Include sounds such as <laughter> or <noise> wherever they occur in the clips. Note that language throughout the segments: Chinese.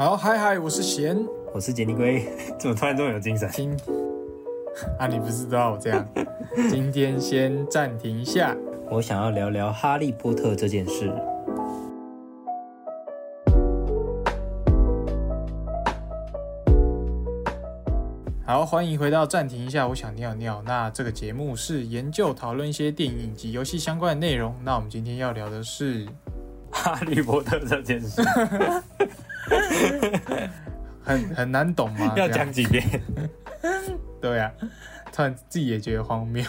好，嗨嗨，我是贤。我是杰尼龟，<laughs> 怎么突然这么有精神？今 <laughs> 啊，你不是都要我这样？<laughs> 今天先暂停一下。我想要聊聊哈利波特这件事。好，欢迎回到暂停一下，我想尿尿。那这个节目是研究讨论一些电影及游戏相关的内容。那我们今天要聊的是哈利波特这件事，<laughs> 很很难懂吗？<laughs> 要讲几遍？<laughs> 对啊，突然自己也觉得荒谬。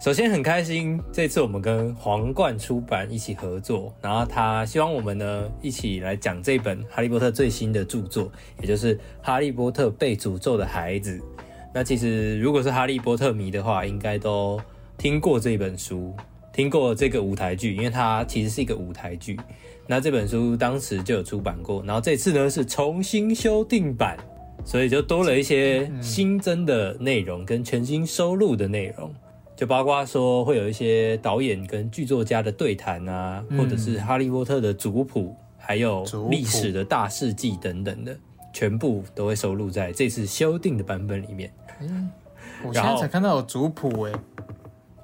首先很开心，这次我们跟皇冠出版一起合作，然后他希望我们呢一起来讲这本《哈利波特》最新的著作，也就是《哈利波特被诅咒的孩子》。那其实如果是哈利波特迷的话，应该都听过这本书，听过这个舞台剧，因为它其实是一个舞台剧。那这本书当时就有出版过，然后这次呢是重新修订版，所以就多了一些新增的内容跟全新收录的内容。就包括说会有一些导演跟剧作家的对谈啊，或者是哈利波特的族谱，还有历史的大事记等等的，全部都会收录在这次修订的版本里面。我现在才看到有族谱哎，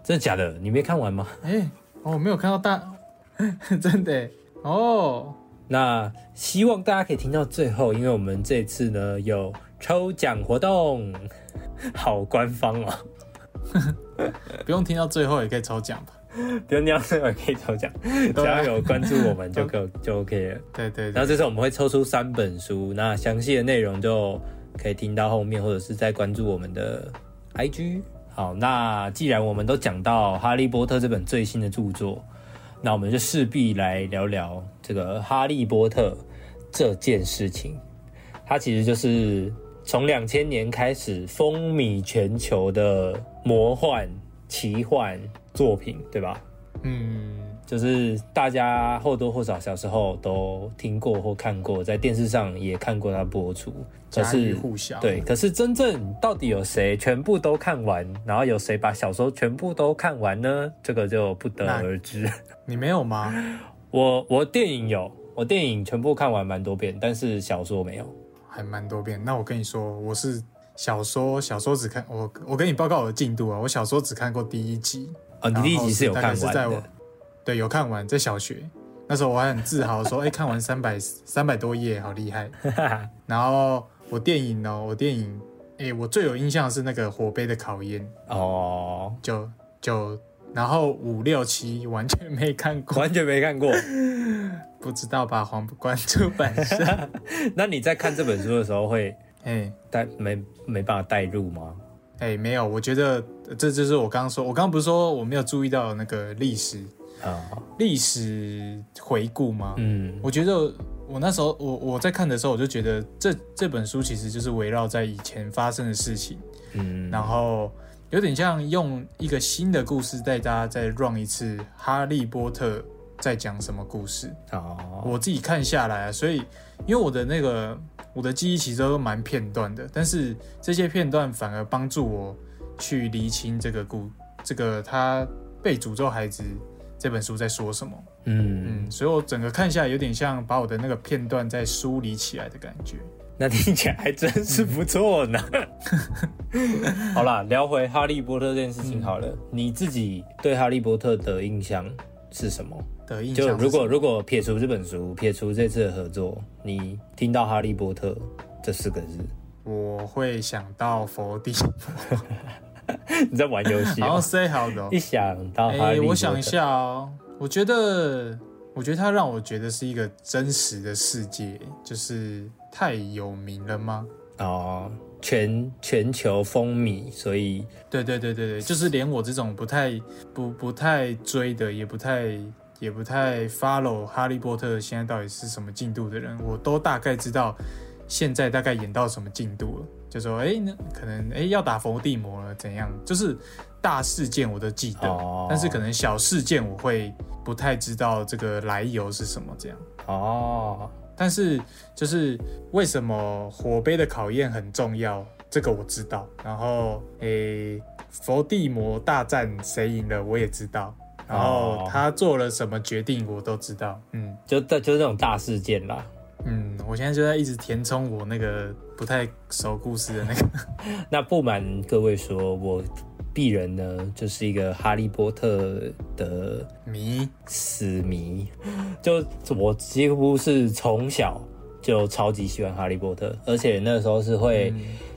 真的假的？你没看完吗？哎、哦，我没有看到大，<laughs> 真的欸哦。那希望大家可以听到最后，因为我们这次呢有抽奖活动，<laughs> 好官方哦，<laughs> 不用听到最后也可以抽奖吧？不用听到最后也可以抽奖，只要有关注我们就够 <laughs> 就 OK 了。对对对，然后这次我们会抽出三本书，那详细的内容就可以听到后面，或者是再关注我们的 IG。好，那既然我们都讲到《哈利波特》这本最新的著作，那我们就势必来聊聊这个《哈利波特》这件事情。它其实就是从两千年开始风靡全球的魔幻奇幻作品，对吧？嗯，就是大家或多或少小时候都听过或看过，在电视上也看过它播出。可是互相。对，可是真正到底有谁全部都看完，然后有谁把小说全部都看完呢？这个就不得而知。你没有吗？<laughs> 我我电影有，我电影全部看完蛮多遍，但是小说没有。还蛮多遍。那我跟你说，我是小说，小说只看我，我跟你报告我的进度啊。我小说只看过第一集，哦，你第一集是有看完的，对有看完，在小学那时候我还很自豪说，哎、看完三百三百多页，好厉害。<laughs> 然后我电影呢，我电影，哎、我最有印象的是那个火杯的考验，哦，就就然后五六七完全没看过，完全没看过。不知道吧？皇冠出版社，<laughs> 那你在看这本书的时候会 <laughs> 哎。带没没办法带入吗？哎、没有，我觉得呃这就是我刚刚说，我刚刚不是说我没有注意到那个历史啊，历史回顾吗？嗯，我觉得我那时候我我在看的时候，我就觉得这这本书其实就是围绕在以前发生的事情，嗯，然后有点像用一个新的故事带大家再 run 一次《哈利波特》在讲什么故事。哦，我自己看下来啊，所以因为我的那个我的记忆其实都蛮片段的，但是这些片段反而帮助我去厘清这个故这个他被诅咒孩子这本书在说什么。嗯，嗯，所以我整个看下来有点像把我的那个片段再梳理起来的感觉。那听起来还真是不错呢。<laughs> 好啦，聊回哈利波特这件事情好了，你自己对哈利波特的印象是什么？的印象就如果如果撇除这本书，撇除这次的合作，你听到哈利波特这四个字，我会想到佛地，<laughs> 你在玩游戏、然后哦？say 好的、哦 <laughs> 一。想到哎、我想一下哦，我觉得，我觉得它让我觉得是一个真实的世界，就是太有名了吗？哦，全全球风靡，所以对对对对对，就是连我这种不太不不太追的，也不太也不太 follow 哈利波特现在到底是什么进度的人，我都大概知道现在大概演到什么进度了。就说哎，那可能哎要打伏地魔了，怎样？就是大事件我都记得，哦但是可能小事件我会不太知道这个来由是什么这样。哦，但是就是为什么火杯的考验很重要，这个我知道。然后诶，伏地魔大战谁赢了我也知道。然后哦他做了什么决定我都知道。嗯，就就是那种大事件啦。嗯，我现在就在一直填充我那个不太熟故事的那个。<laughs> 那不瞒各位说，我鄙人呢就是一个哈利波特的迷，死迷，就我几乎是从小就超级喜欢哈利波特，而且那时候是会。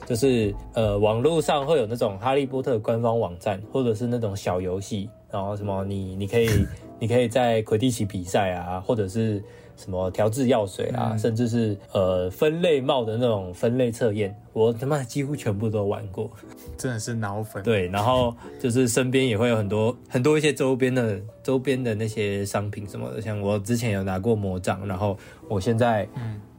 就是呃，网络上会有那种哈利波特官方网站，或者是那种小游戏，然后什么你你可以你可以在魁地奇比赛啊，或者是什么调制药水啊，甚至是呃分类帽的那种分类测验，我他妈几乎全部都玩过，真的是脑粉。对，然后就是身边也会有很多很多一些周边的周边的那些商品什么的，像我之前有拿过魔杖，然后我现在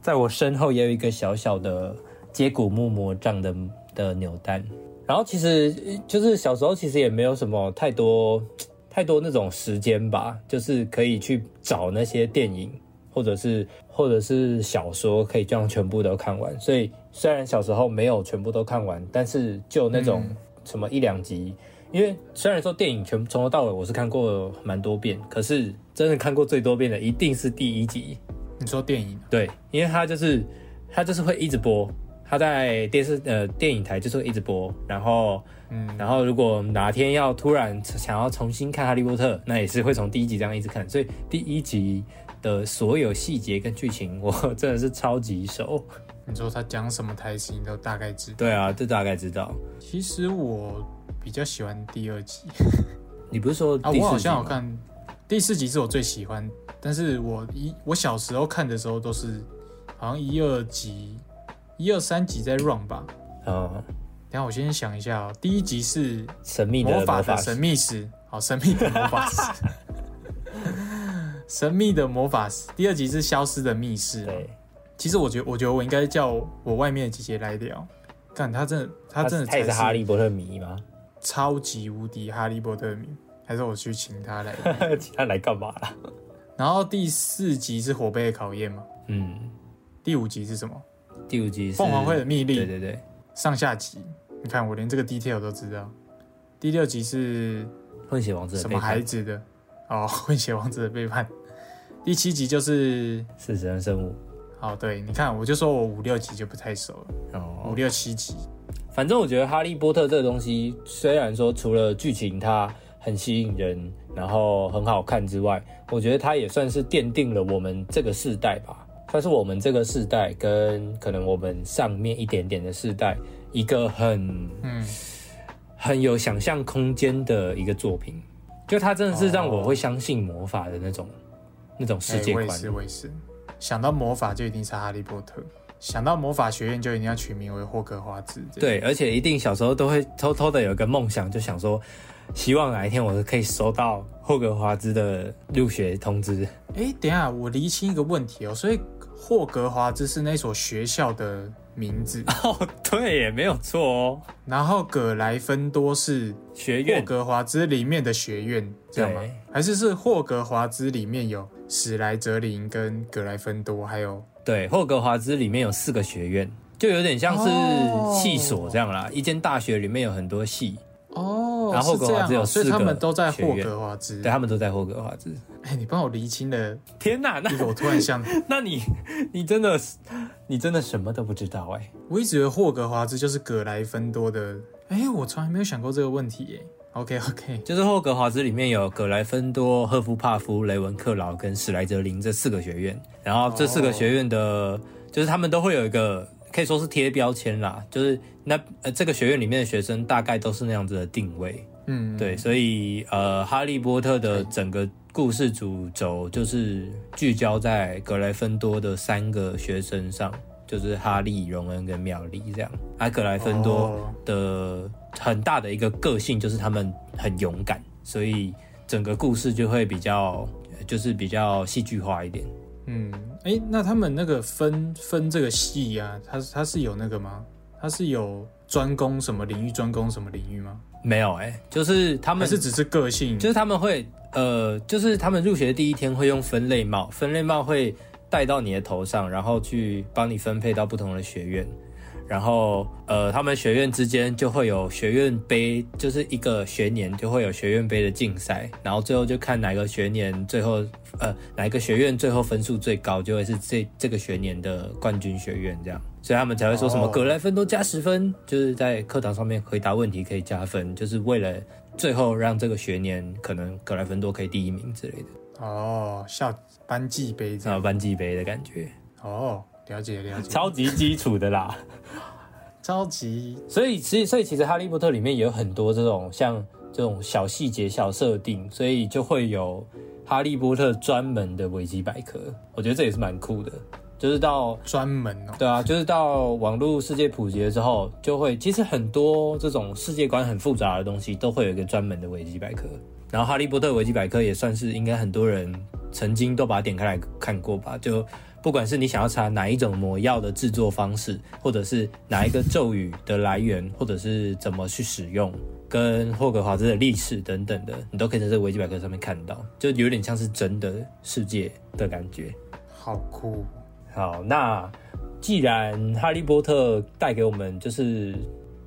在我身后也有一个小小的。接骨木魔杖的的扭蛋，然后其实就是小时候其实也没有什么太多太多那种时间吧，就是可以去找那些电影或者是或者是小说，可以这样全部都看完。所以虽然小时候没有全部都看完，但是就那种什么一两集，因为虽然说电影全从头到尾我是看过蛮多遍，可是真的看过最多遍的一定是第一集。你说电影？对，因为它就是它就是会一直播。他在电视呃电影台就是会一直播，然后嗯，然后如果哪天要突然想要重新看《哈利波特》，那也是会从第一集这样一直看，所以第一集的所有细节跟剧情，<laughs> 我真的是超级熟。你说他讲什么台词，你都大概知道？对啊，这大概知道。其实我比较喜欢第二集。<laughs> 你不是说啊？我好像有看第四集是我最喜欢，但是我一我小时候看的时候都是好像一二集。一二三集在 run 吧，嗯，等下我先想一下哦。第一集是神秘的魔法的神秘史，好，神秘的魔法史，<laughs> 神秘的魔法师。第二集是消失的密室。对，其实我觉得，我觉得我应该叫我外面的姐姐来聊。看他真的，他真的他也是哈利波特迷吗？超级无敌哈利波特迷，还是我去请他来？<laughs> 请他来干嘛啦？然后第四集是火杯的考验嘛？嗯。第五集是什么？第五集是凤凰会的秘密，对对对，上下集，你看我连这个 detail 都知道。第六集是混血王子什么孩子的哦，混血王子的背叛。第七集就是四神生物。好，对，你看我就说我五六集就不太熟了，哦，五六七集。反正我觉得哈利波特这个东西，虽然说除了剧情它很吸引人，然后很好看之外，我觉得它也算是奠定了我们这个世代吧。算是我们这个世代跟可能我们上面一点点的世代一个很嗯很有想象空间的一个作品，就它真的是让我会相信魔法的那种那种世界观。我也是，我也是，想到魔法就一定是哈利波特，想到魔法学院就一定要取名为霍格华兹。对，而且一定小时候都会偷偷的有个梦想，就想说。希望哪一天我可以收到霍格华兹的入学通知。哎，等下我厘清一个问题哦，所以霍格华兹是那所学校的名字 <laughs> 哦，对，也没有错哦。然后葛莱芬多是学院，霍格华兹里面的学院，这样吗？还是是霍格华兹里面有史莱哲林跟格莱芬多，还有对，霍格华兹里面有四个学院，就有点像是系所这样啦。一间大学里面有很多系。哦，然后霍格华兹有四个，所以他们都在霍格华兹，对，他们都在霍格华兹。哎，你帮我厘清了，天哪！那我突然想，<laughs> 那你，你真的，你真的什么都不知道哎。我一直以为霍格华兹就是格莱芬多的，哎，我从来没有想过这个问题耶。OK <laughs> OK，就是霍格华兹里面有葛莱芬多、赫夫帕夫、雷文克劳跟史莱哲林这四个学院，然后这四个学院的，就是他们都会有一个。可以说是贴标签啦，就是那呃这个学院里面的学生大概都是那样子的定位，嗯，对，所以呃哈利波特的整个故事主轴就是聚焦在格莱芬多的三个学生上，就是哈利、荣恩跟妙丽这样。阿格莱芬多的很大的一个个性就是他们很勇敢，所以整个故事就会比较就是比较戏剧化一点。嗯，哎，那他们那个分分这个系啊，他他是有那个吗？他是有专攻什么领域，专攻什么领域吗？没有，哎，就是他们是只是个性，就是他们会呃，就是他们入学的第一天会用分类帽，分类帽会带到你的头上，然后去帮你分配到不同的学院，然后呃，他们学院之间就会有学院杯，就是一个学年就会有学院杯的竞赛，然后最后就看哪个学年最后呃哪个学院最后分数最高，就会是这这个学年的冠军学院这样，所以他们才会说什么格莱芬多加十分，就是在课堂上面回答问题可以加分，就是为了最后让这个学年可能格莱芬多可以第一名之类的，哦，校班级杯这样。班级杯的感觉，哦，了解了解。超级基础的啦。<laughs> 超级所以其实，所以其实《哈利波特》里面也有很多这种像这种小细节、小设定，所以就会有《哈利波特》专门的维基百科。我觉得这也是蛮酷的。就是到专门哦。对啊，就是到网络世界普及了之后，就会其实很多这种世界观很复杂的东西，都会有一个专门的维基百科。然后《哈利波特》维基百科也算是应该很多人曾经都把它点开来看过吧。就不管是你想要查哪一种魔药的制作方式，或者是哪一个咒语的来源，或者是怎么去使用，跟霍格华兹的历史等等的，你都可以在这个维基百科上面看到，就有点像是真的世界的感觉。好酷。好，那既然《哈利波特》带给我们就是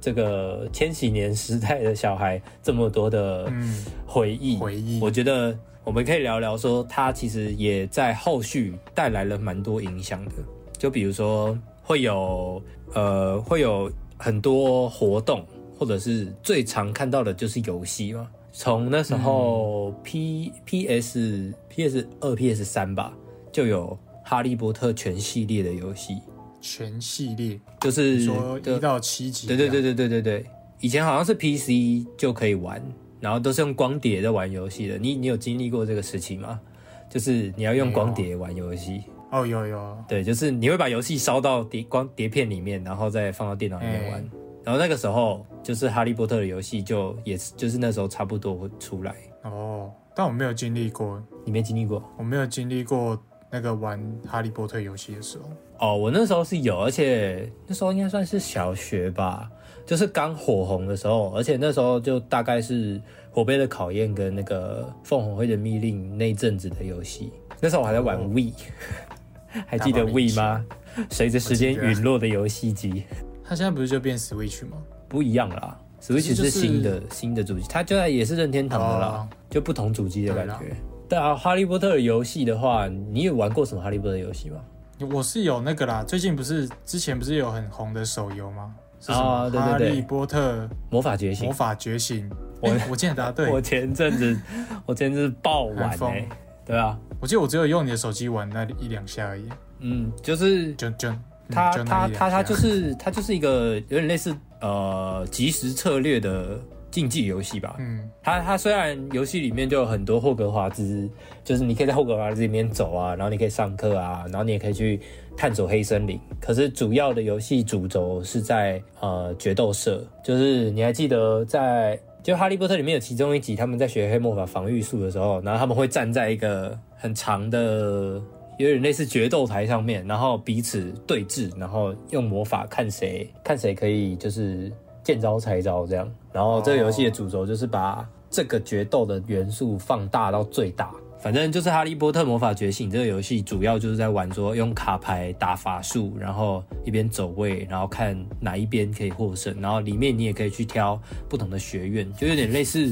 这个千禧年时代的小孩这么多的嗯，回忆，回忆我觉得我们可以聊聊说，它其实也在后续带来了蛮多影响的。就比如说，会有呃，会有很多活动，或者是最常看到的就是游戏嘛。从那时候 P P S P S 二 P S 三吧，就有《哈利波特》全系列的游戏，全系列，就是说一到七集。对对对。对对对对，以前好像是 PC 就可以玩，然后都是用光碟在玩游戏的。你你有经历过这个时期吗？就是你要用光碟玩游戏，哦，有有。对，就是你会把游戏烧到碟光碟片里面，然后再放到电脑里面玩。嗯然后那个时候，就是哈利波特的游戏就也是就是那时候差不多会出来。哦，但我没有经历过，你没经历过？我没有经历过那个玩哈利波特游戏的时候。哦，我那时候是有，而且那时候应该算是小学吧，就是刚火红的时候，而且那时候就大概是火杯的考验跟那个凤凰会的密令那阵子的游戏。那时候我还在玩 We，、<laughs> 还记得 We 明吗？<laughs> 随着时间陨落的游戏机它现在不是就变 Switch 吗？不一样啦，Switch 是是新的、新的主机，它就在也是任天堂的啦，哦就不同主机的感觉。对啊，哈利波特的游戏的话，你有玩过什么哈利波特游戏吗？我是有那个啦，最近不是之前不是有很红的手游吗？是什么？啊对对对。哈利波特。魔法觉醒。魔，法觉醒。我我我竟然答对，<laughs> 我前阵子我前阵子爆玩很疯。哎、对啊，我记得我只有用你的手机玩那一两下而已，嗯，就是就就嗯它它它它就是它就是一个有点类似呃即时策略的竞技游戏吧。嗯它它虽然游戏里面就有很多霍格华兹，就是你可以在霍格华兹里面走啊，然后你可以上课啊，然后你也可以去探索黑森林。可是主要的游戏主轴是在呃决斗社，就是你还记得在就《哈利波特》里面有其中一集，他们在学黑魔法防御术的时候，然后他们会站在一个很长的。有点类似决斗台上面，然后彼此对峙，然后用魔法看谁看谁可以就是见招拆招这样。然后这个游戏的主轴就是把这个决斗的元素放大到最大。反正就是《哈利波特魔法觉醒》这个游戏，主要就是在玩说用卡牌打法术，然后一边走位，然后看哪一边可以获胜。然后里面你也可以去挑不同的学院，就有点类似，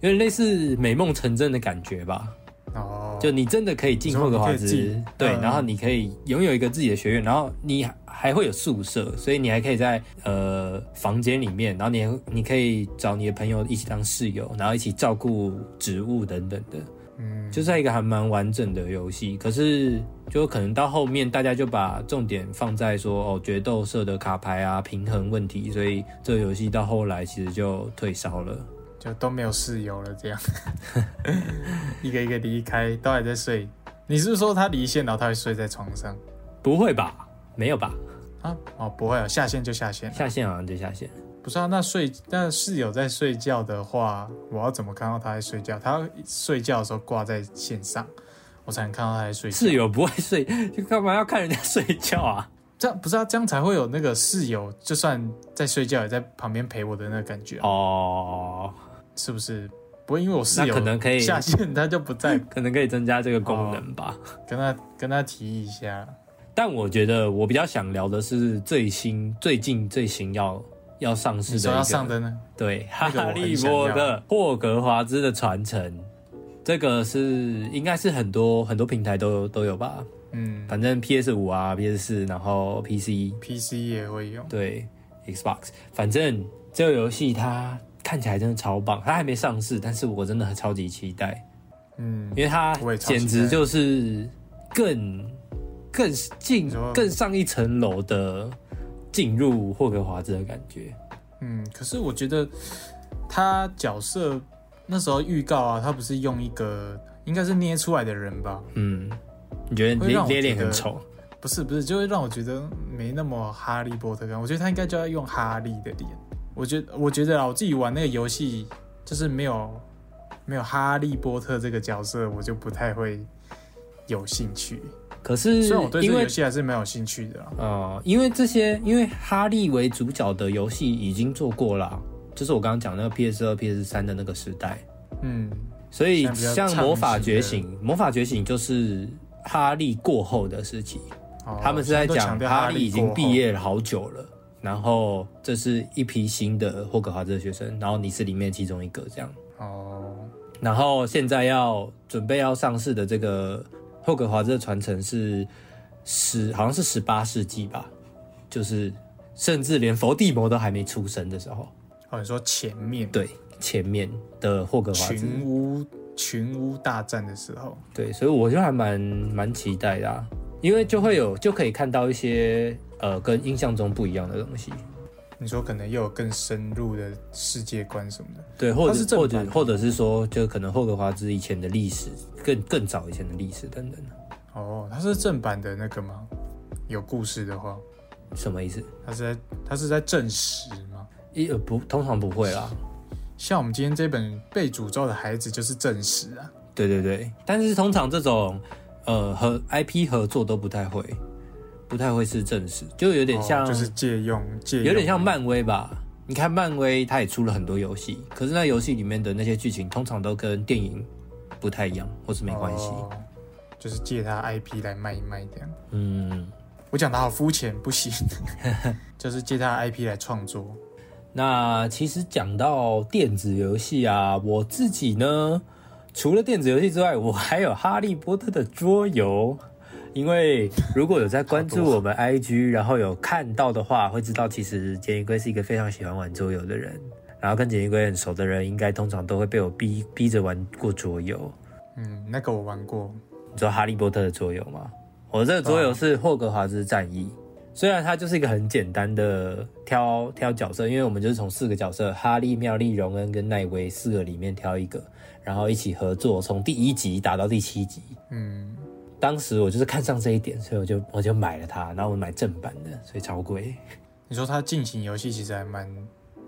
有点类似美梦成真的感觉吧。哦，就你真的可以进霍格华兹你说你可以自己，对，嗯然后你可以拥有一个自己的学院，然后你还会有宿舍，所以你还可以在呃房间里面，然后你还你可以找你的朋友一起当室友，然后一起照顾植物等等的，嗯就是一个还蛮完整的游戏。可是就可能到后面大家就把重点放在说哦决斗社的卡牌啊平衡问题，所以这个游戏到后来其实就退烧了。就都没有室友了，这样 <laughs> 一个一个离开，都还在睡。你是不是说他离线，然后他会睡在床上不会吧？没有吧？啊？哦，不会哦，下线就下线。下线好像就下线。不是啊，那睡那室友在睡觉的话，我要怎么看到他在睡觉？他要睡觉的时候挂在线上，我才能看到他在睡觉。室友不会睡，就干嘛要看人家睡觉啊？这样不是啊，这样才会有那个室友，就算在睡觉也在旁边陪我的那个感觉啊、哦，是不是？不会因为我室友那可能可以下线，他就不在，<laughs> 可能可以增加这个功能吧。跟他跟他提一下。但我觉得我比较想聊的是最新、最近最新要要上市的上的呢？对，哈利波特霍格华兹的传承，这个是应该是很多很多平台都都有吧？嗯反正 PS 五啊、PS 四，然后 PC，PC 也会用。对 Xbox，反正这个游戏它看起来真的超棒，它还没上市，但是我真的很超级期待，嗯因为它我也超期待简直就是更更进更上一层楼的进入霍格华兹的感觉。嗯，可是我觉得他角色那时候预告啊，他不是用一个应该是捏出来的人吧？嗯，你觉得捏捏脸很丑？不是不是，就会让我觉得没那么哈利波特感。我觉得他应该就要用哈利的脸。我觉得我觉得啊，我自己玩那个游戏就是没有没有哈利波特这个角色，我就不太会有兴趣。可是虽然我对这个游戏还是蛮有兴趣的啦。呃，因为这些因为哈利为主角的游戏已经做过了，就是我刚刚讲那个 PS 二、PS 三的那个时代，嗯，所以像魔法觉醒，魔法觉醒就是哈利过后的事情。哦他们是在讲哈利已经毕业了好久了，然后这是一批新的霍格华兹的学生，然后你是里面其中一个这样。哦，然后现在要准备要上市的这个霍格华兹的传承是十，好像是十八世纪吧，就是甚至连伏地魔都还没出生的时候，哦，你说前面？对前面的霍格华兹，群巫群巫大战的时候，对，所以我就还蛮蛮期待的、啊，因为就会有就可以看到一些呃跟印象中不一样的东西，你说可能又有更深入的世界观什么的。对，或者是者或者或者是说，就可能霍格华兹以前的历史，更更早以前的历史等等，哦，它是正版的那个吗？有故事的话，什么意思？它是在它是在证实吗？一呃不，通常不会啦。像我们今天这本《被诅咒的孩子》就是证实啊。对对对，但是通常这种呃和 IP 合作都不太会，不太会是正史，就有点像，哦就是借用借用，有点像漫威吧。你看漫威，它也出了很多游戏，可是那游戏里面的那些剧情通常都跟电影不太一样，或是没关系。哦就是借他 IP 来卖一卖这样。嗯，我讲的好肤浅，不行，<laughs> 就是借他 IP 来创作。那其实讲到电子游戏啊，我自己呢，除了电子游戏之外，我还有哈利波特的桌游。因为如果有在关注我们 IG，然后有看到的话，会知道其实简一龟是一个非常喜欢玩桌游的人。然后跟简一龟很熟的人，应该通常都会被我逼逼着玩过桌游。嗯，那个我玩过，你知道哈利波特的桌游吗？我这个桌游是霍格华兹战役，虽然它就是一个很简单的挑挑角色，因为我们就是从四个角色哈利、妙丽、荣恩跟奈威四个里面挑一个，然后一起合作，从第一集打到第七集。嗯，当时我就是看上这一点，所以我就我就买了它，然后我买正版的，所以超贵，你说它进行游戏其实还蛮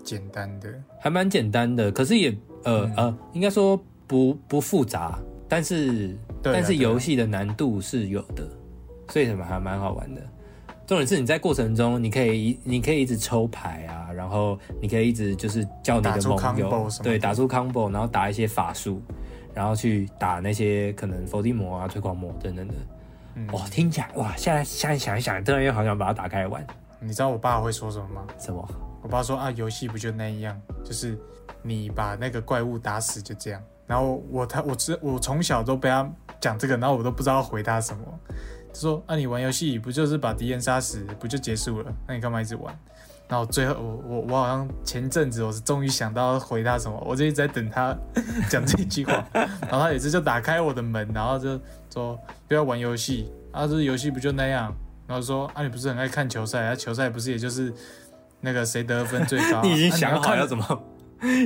简单的，还蛮简单的，可是也呃、呃，应该说不不复杂，但是但是游戏的难度是有的，所以什么还蛮好玩的。重点是你在过程中，你可以一你可以一直抽牌啊，然后你可以一直就是叫你的盟友对打出 combo，然后打一些法术，然后去打那些可能伏地魔啊、推广魔等等的。嗯哇，听起来哇，现在现在想一想，突然又好想把它打开来玩。你知道我爸会说什么吗？什么？我爸说啊，游戏不就那样，就是你把那个怪物打死就这样。然后我他我知我从小都被他讲这个，然后我都不知道回答什么。他说啊，你玩游戏不就是把敌人杀死不就结束了？那你干嘛一直玩？然后最后我我我好像前阵子我是终于想到回他什么，我就一直在等他 <laughs> 讲这句话。然后他有一次就打开我的门，然后就说不要玩游戏啊，这游戏不就那样？然后说啊，你不是很爱看球赛啊？球赛不是也就是那个谁得分最高？<laughs> 你已经啊想好看要怎么？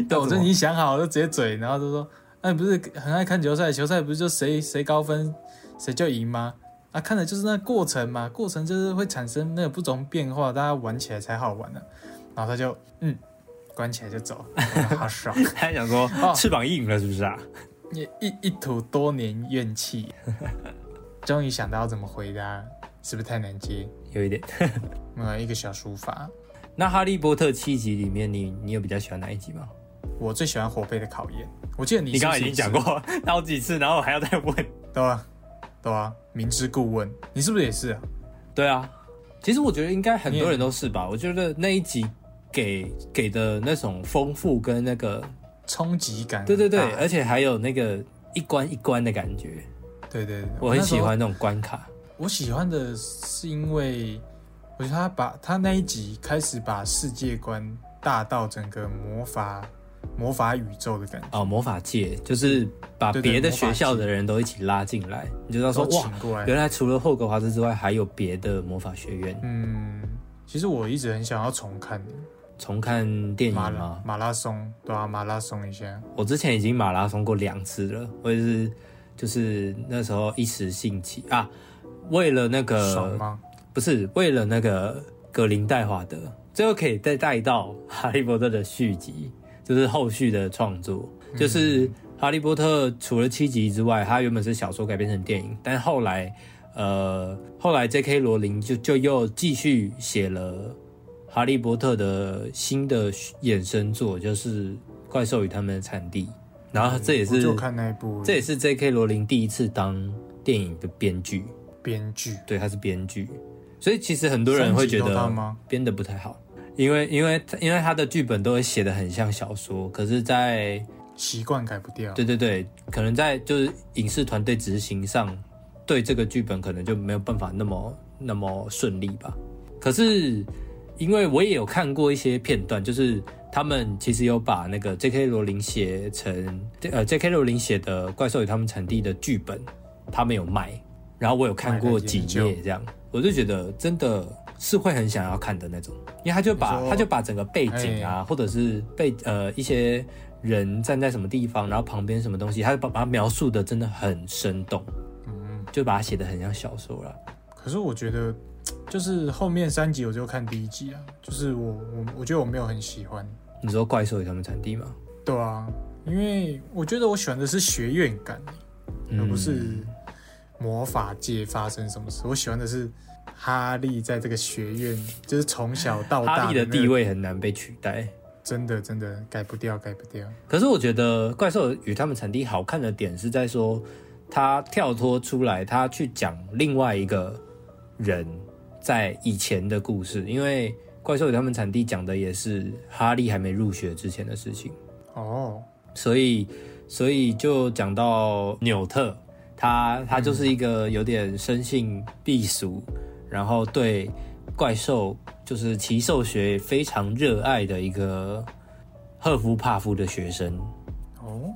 对，我要怎么就已经想好了，就直接嘴，然后就说：“那、你不是很爱看球赛？球赛不是就谁谁高分谁就赢吗？啊，看的就是那过程嘛，过程就是会产生那个不同变化，大家玩起来才好玩呢、然后他就嗯，关起来就走，好爽，<laughs> 他还想说哦翅膀硬了是不是啊？一一一吐多年怨气，<laughs> 终于想到怎么回答，是不是太难接？有一点。<laughs> 呃，一个小书法，那《哈利波特》七集里面你，你有比较喜欢哪一集吗？我最喜欢火杯的考验，我记得你你刚刚已经讲过好几次，然后我还要再问。对啊，对啊，明知故问，你是不是也是啊？对啊，其实我觉得应该很多人都是吧。我觉得那一集给给的那种丰富跟那个，冲击感对对对，而且还有那个一关一关的感觉，对对对，我很喜欢那种关卡。我喜欢的是因为我觉得他把他那一集开始把世界观大到整个魔法魔法宇宙的感觉，哦，魔法界就是把别的学校的人都一起拉进来，你就知道说哇。原来除了霍格华兹之外，还有别的魔法学院。嗯，其实我一直很想要重看重看电影马拉吗？马拉松，对啊，马拉松一下。我之前已经马拉松过两次了，我也是就是那时候一时兴起啊，为了那个爽吗？不是为了那个格林戴华德，最后可以再带到哈利波特的续集，就是后续的创作，就是哈利波特除了七集之外，它原本是小说改编成电影，但后来呃后来 J.K. 罗琳就就又继续写了哈利波特的新的衍生作，就是怪兽与他们的产地，然后这也是就看那一部，这也是 J.K. 罗琳第一次当电影的编剧。编剧。对，他是编剧，所以其实很多人会觉得编的不太好，因为因为因为他的剧本都会写的很像小说，可是在，习惯改不掉。对对对，可能在就是影视团队执行上，对这个剧本可能就没有办法那么那么顺利吧。可是因为我也有看过一些片段，就是他们其实有把那个 J.K. 罗琳写成呃 J.K. 罗琳写的《怪兽与他们产地》的剧本，他们有卖，然后我有看过几页这样，我就觉得真的是会很想要看的那种，因为他就把他就把整个背景啊，或者是背呃一些人站在什么地方，然后旁边什么东西，他就把把它描述的真的很生动，嗯，就把它写的很像小说了。可是我觉得，就是后面三集我就看第一集啊，就是我我我觉得我没有很喜欢。你说怪兽与他们产地吗？对啊，因为我觉得我喜欢的是学院感，而不是嗯魔法界发生什么事。我喜欢的是哈利在这个学院，就是从小到大哈利的地，位很难被取代。真的真的改不掉，改不掉。可是我觉得《怪兽与他们产地》好看的点是在说，他跳脱出来，他去讲另外一个人在以前的故事。因为《怪兽与他们产地》讲的也是哈利还没入学之前的事情，哦，所以所以就讲到纽特，他他就是一个有点生性避俗，然后对怪兽就是奇兽学非常热爱的一个赫夫帕夫的学生。哦，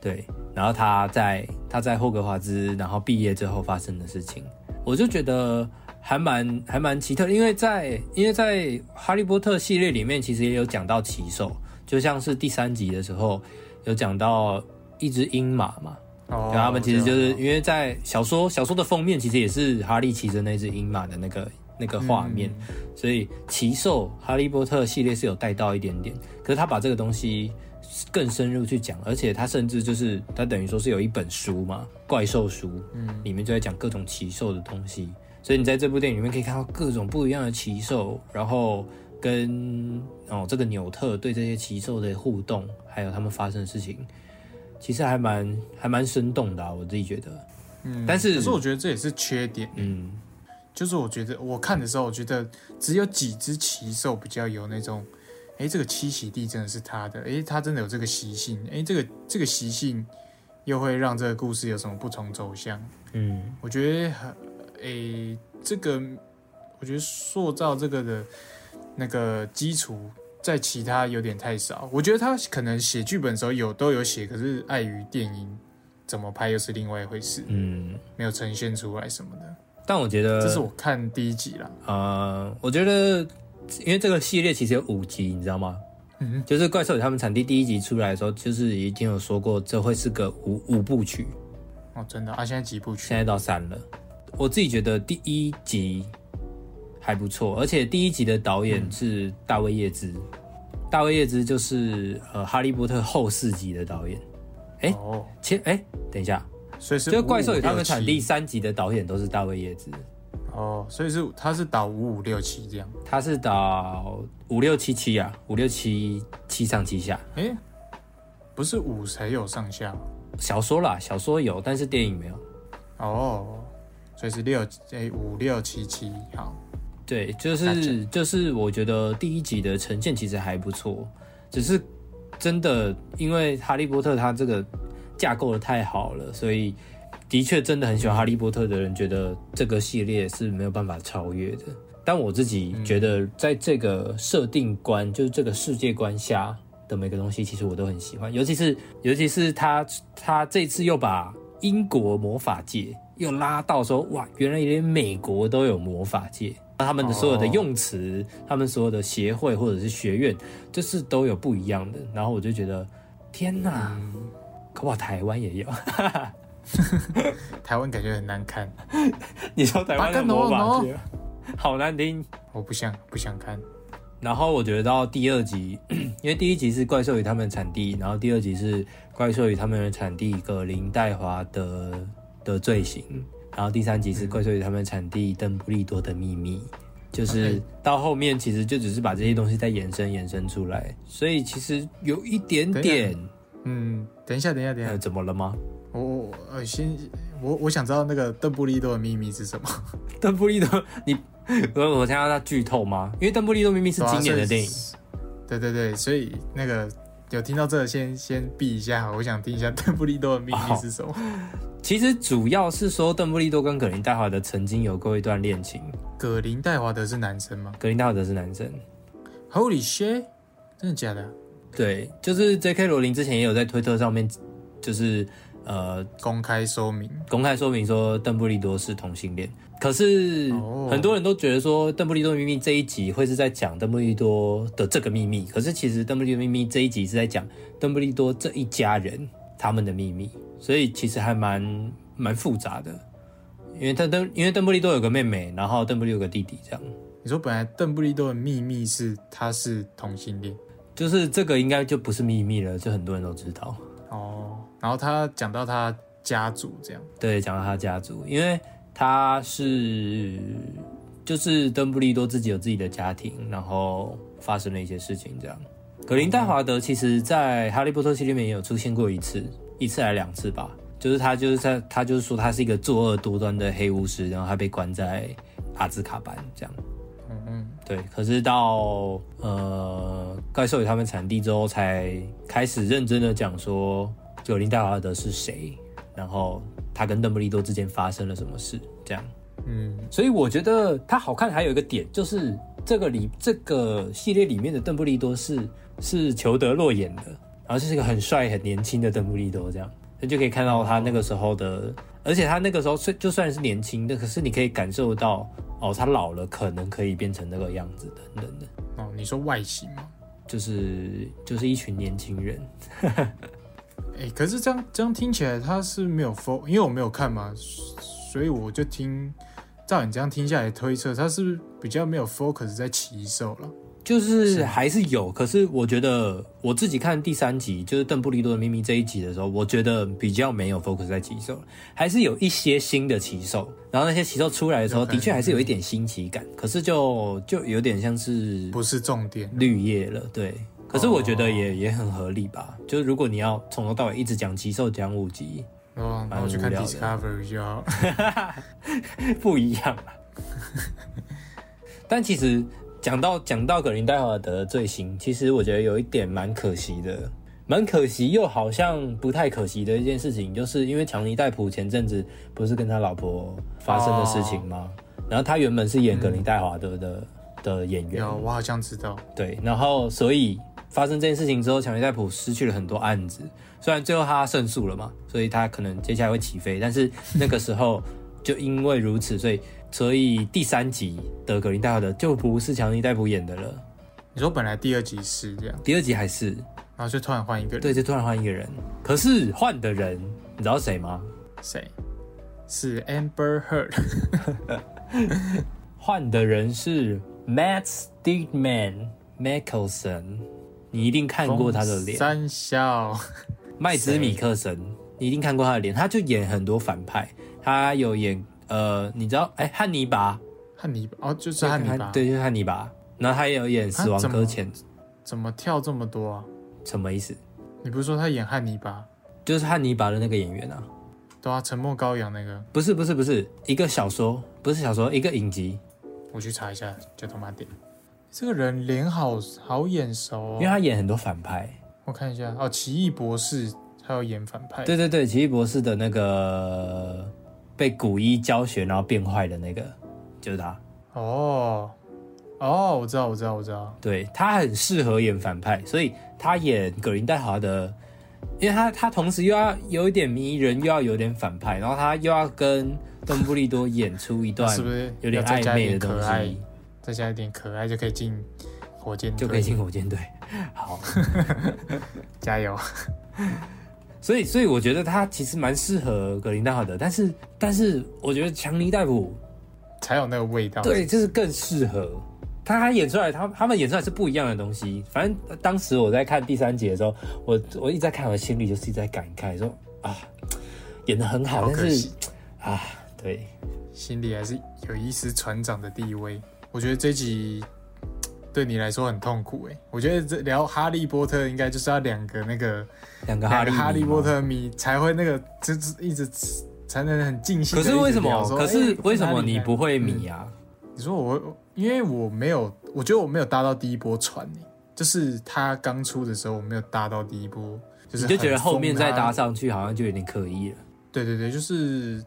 对，然后他在他在霍格华兹，然后毕业之后发生的事情，我就觉得还蛮还蛮奇特，因为在因为在哈利波特系列里面，其实也有讲到奇兽，就像是第三集的时候有讲到一只鹰马嘛，哦，然后他们其实就是因为在小说小说的封面其实也是哈利骑着那只鹰马的那个那个画面，嗯。所以奇兽哈利波特系列是有带到一点点，可是他把这个东西更深入去讲，而且他甚至就是他等于说是有一本书嘛，怪兽书，嗯里面就在讲各种奇兽的东西，所以你在这部电影里面可以看到各种不一样的奇兽，然后跟哦这个纽特对这些奇兽的互动，还有他们发生的事情，其实还蛮还蛮生动的、啊，我自己觉得，嗯但是可是我觉得这也是缺点，嗯。就是我觉得我看的时候，我觉得只有几只奇兽比较有那种，哎，这个栖息地真的是他的，哎，他真的有这个习性，哎，这个这个习性又会让这个故事有什么不同走向？嗯。我觉得很，诶，这个我觉得塑造这个的那个基础，在其他有点太少。我觉得他可能写剧本的时候有都有写，可是碍于电影怎么拍又是另外一回事，嗯，没有呈现出来什么的。但我觉得这是我看第一集啦，呃，我觉得因为这个系列其实有五集，你知道吗？嗯，就是怪兽与他们产地第一集出来的时候，就是已经有说过这会是个五五部曲，哦，真的啊，现在几部曲现？在到三了。我自己觉得第一集还不错，而且第一集的导演是大卫叶兹，大卫叶兹就是呃《哈利波特》后四集的导演。哎哦，前，哎、等一下，所以是就怪兽与他们产地三集的导演都是大卫叶兹，哦，所以是他是导五五六七这样。他是导五六七七啊，五六七七上七下。哎，不是五才有上下小说啦，小说有，但是电影没有。哦，所以是六哎五六七七，好，对，就是就是，我觉得第一集的呈现其实还不错，只是真的因为哈利波特它这个架构的太好了，所以的确真的很喜欢哈利波特的人觉得这个系列是没有办法超越的。但我自己觉得，在这个设定观，就是这个世界观下的每个东西，其实我都很喜欢，尤其是尤其是他他这次又把英国魔法界又拉到说，哇，原来连美国都有魔法界。他们的所有的用词，他们所有的协会或者是学院，就是都有不一样的。然后我就觉得，天哪，可不好台湾也有。台湾感觉很难看，<laughs> 你说台湾的魔法界，好难听。我不想不想看。然后我觉得到第二集，<clears throat> 因为第一集是怪兽与他们的产地，然后第二集是怪兽与他们的产地葛林戴华的的罪行，然后第三集是怪兽与他们的产地邓布利多的秘密。就是到后面其实就只是把这些东西再延伸延伸出来，所以其实有一点点，嗯，等一下等一下等一下，呃，怎么了吗？我我呃先我我想知道那个邓布利多的秘密是什么？<laughs> 邓布利多，你我我听到他剧透吗？因为邓布利多秘密是经典的电影，对对对，所以那个有听到这个先先避一下，我想听一下邓布利多的秘密是什么。其实主要是说邓布利多跟葛林戴华德曾经有过一段恋情。葛林戴华德是男生吗？葛林戴华德是男生。Holy shit！真的假的？对，就是 J.K. 罗琳之前也有在推特上面，就是呃公开说明，公开说明说邓布利多是同性恋。可是很多人都觉得说邓布利多秘密这一集会是在讲邓布利多的这个秘密，可是其实邓布利多秘密这一集是在讲邓布利多这一家人他们的秘密，所以其实还蛮蛮复杂的。因为邓邓，因为邓布利多有个妹妹，然后邓布利有个弟弟，这样。你说本来邓布利多的秘密是他是同性恋，就是这个应该就不是秘密了，就很多人都知道。哦，然后他讲到他家族这样，对，讲到他家族，因为他是就是邓布利多自己有自己的家庭，然后发生了一些事情，这样。格林戴华德其实在哈利波特系列里面也有出现过一次，一次还是两次吧。就是他，就是在他就是说他是一个作恶多端的黑巫师，然后他被关在阿兹卡班这样。嗯嗯，对。可是到呃怪兽与他们产地之后，才开始认真的讲说格林戴华德是谁，然后他跟邓布利多之间发生了什么事，这样。嗯，所以我觉得它好看还有一个点，就是这个里这个系列里面的邓布利多是是裘德洛演的，然后就是一个很帅很年轻的邓布利多这样。那就可以看到他那个时候的，而且他那个时候虽就算是年轻的，可是你可以感受到哦，他老了可能可以变成那个样子等等的。哦，你说外形吗？就是就是一群年轻人。哎、欸，可是这样这样听起来他是没有 fo 因为我没有看嘛，所以我就听，照你这样听下来推测，他是比较没有 focus 在骑兽了？就是还是有，可是我觉得我自己看第三集，就是邓布利多的秘密这一集的时候，我觉得比较没有 focus 在骑兽，还是有一些新的骑兽，然后那些骑兽出来的时候，的确还是有一点新奇感，可是就就有点像是不是重点绿叶了，对。可是我觉得也、哦、也很合理吧，就是如果你要从头到尾一直讲奇兽讲五集，哦，那我去看 Discovery 就好，<laughs> 不一样啊。<laughs> 但其实。讲到讲到格林戴华德的罪行，其实我觉得有一点蛮可惜的，蛮可惜又好像不太可惜的一件事情，就是因为强尼戴普前阵子不是跟他老婆发生的事情吗？哦、然后他原本是演格林戴华德的、嗯、的演员，有我好像知道。对，然后所以发生这件事情之后，强尼戴普失去了很多案子，虽然最后他胜诉了嘛，所以他可能接下来会起飞，但是那个时候就因为如此，所以。所以第三集的格林戴尔德就不是强尼戴普演的了。你说本来第二集是这样，第二集还是，然后就突然换一个人，对，就突然换一个人。可是换的人，你知道谁吗？谁？是 Amber Heard。<laughs> 换的人是 Matt Steedman Mickelson，你一定看过他的脸。三笑。<laughs> 麦兹米克森，你一定看过他的脸，他就演很多反派，他有演。呃，你知道，哎、欸，汉尼拔，汉尼拔，哦，就是汉尼拔，对，就是汉尼拔。然后他也有演《死亡搁浅》，怎么跳这么多啊？什么意思？你不是说他演汉尼拔？就是汉尼拔的那个演员啊。对啊，沉默羔羊那个，不是不是不是一个小说，不是小说，一个影集，我去查一下，就他妈点。这个人脸好好眼熟、因为哦，他演很多反派。我看一下。哦，奇异博士他要演反派，对对对，奇异博士的那个被古一教学然后变坏的那个，就是他。哦。哦，我知道我知道我知道，对他很适合演反派，所以他演葛林戴华的，因为他他同时又要有一点迷人，又要有点反派，然后他又要跟邓布利多演出一段 <laughs> 是不是？有点暧昧的东西，，再加一点可爱就可以进火箭队，就可以进火箭队。好，<laughs> 加油！所以所以我觉得他其实蛮适合格林戴华的，但是但是我觉得强尼戴普才有那个味道。对，就是更适合。他他演出来，他他们演出来是不一样的东西。反正当时我在看第三集的时候，我我一直在看，我心里就是一直在感慨说啊，演的很好，但是啊，对，心里还是有一丝船长的地位。我觉得这集对你来说很痛苦哎。我觉得这聊哈利波特应该就是要两个那个两个哈利哈利波特迷才会那个就是一直才能很尽兴。可是为什么？可是哎为什么你不会迷啊？你说我，因为我没有，我觉得我没有搭到第一波船呢、就是他刚出的时候，我没有搭到第一波，就是你就觉得后面再搭上去好像就有点刻意了。对对对，就是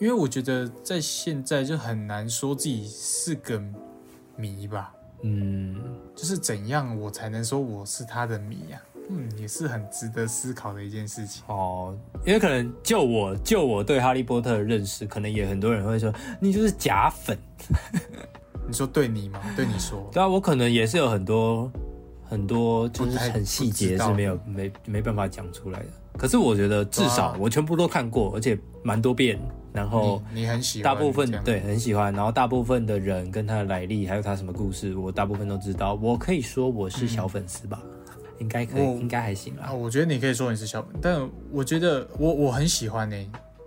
因为我觉得在现在就很难说自己是个迷吧，嗯，就是怎样我才能说我是他的迷呀、嗯，也是很值得思考的一件事情。哦，因为可能就我就我对哈利波特的认识，可能也很多人会说你就是假粉。<laughs> 你说对你吗？对你说，对啊，我可能也是有很多很多就是很细节是没有没没办法讲出来的。可是我觉得至少我全部都看过，而且蛮多遍，然后你你很喜欢大部分对很喜欢，然后大部分的人跟他的来历，还有他什么故事，我大部分都知道。我可以说我是小粉丝吧，应该可以，应该还行吧啊，。我觉得你可以说你是小本，但我觉得我我很喜欢呢、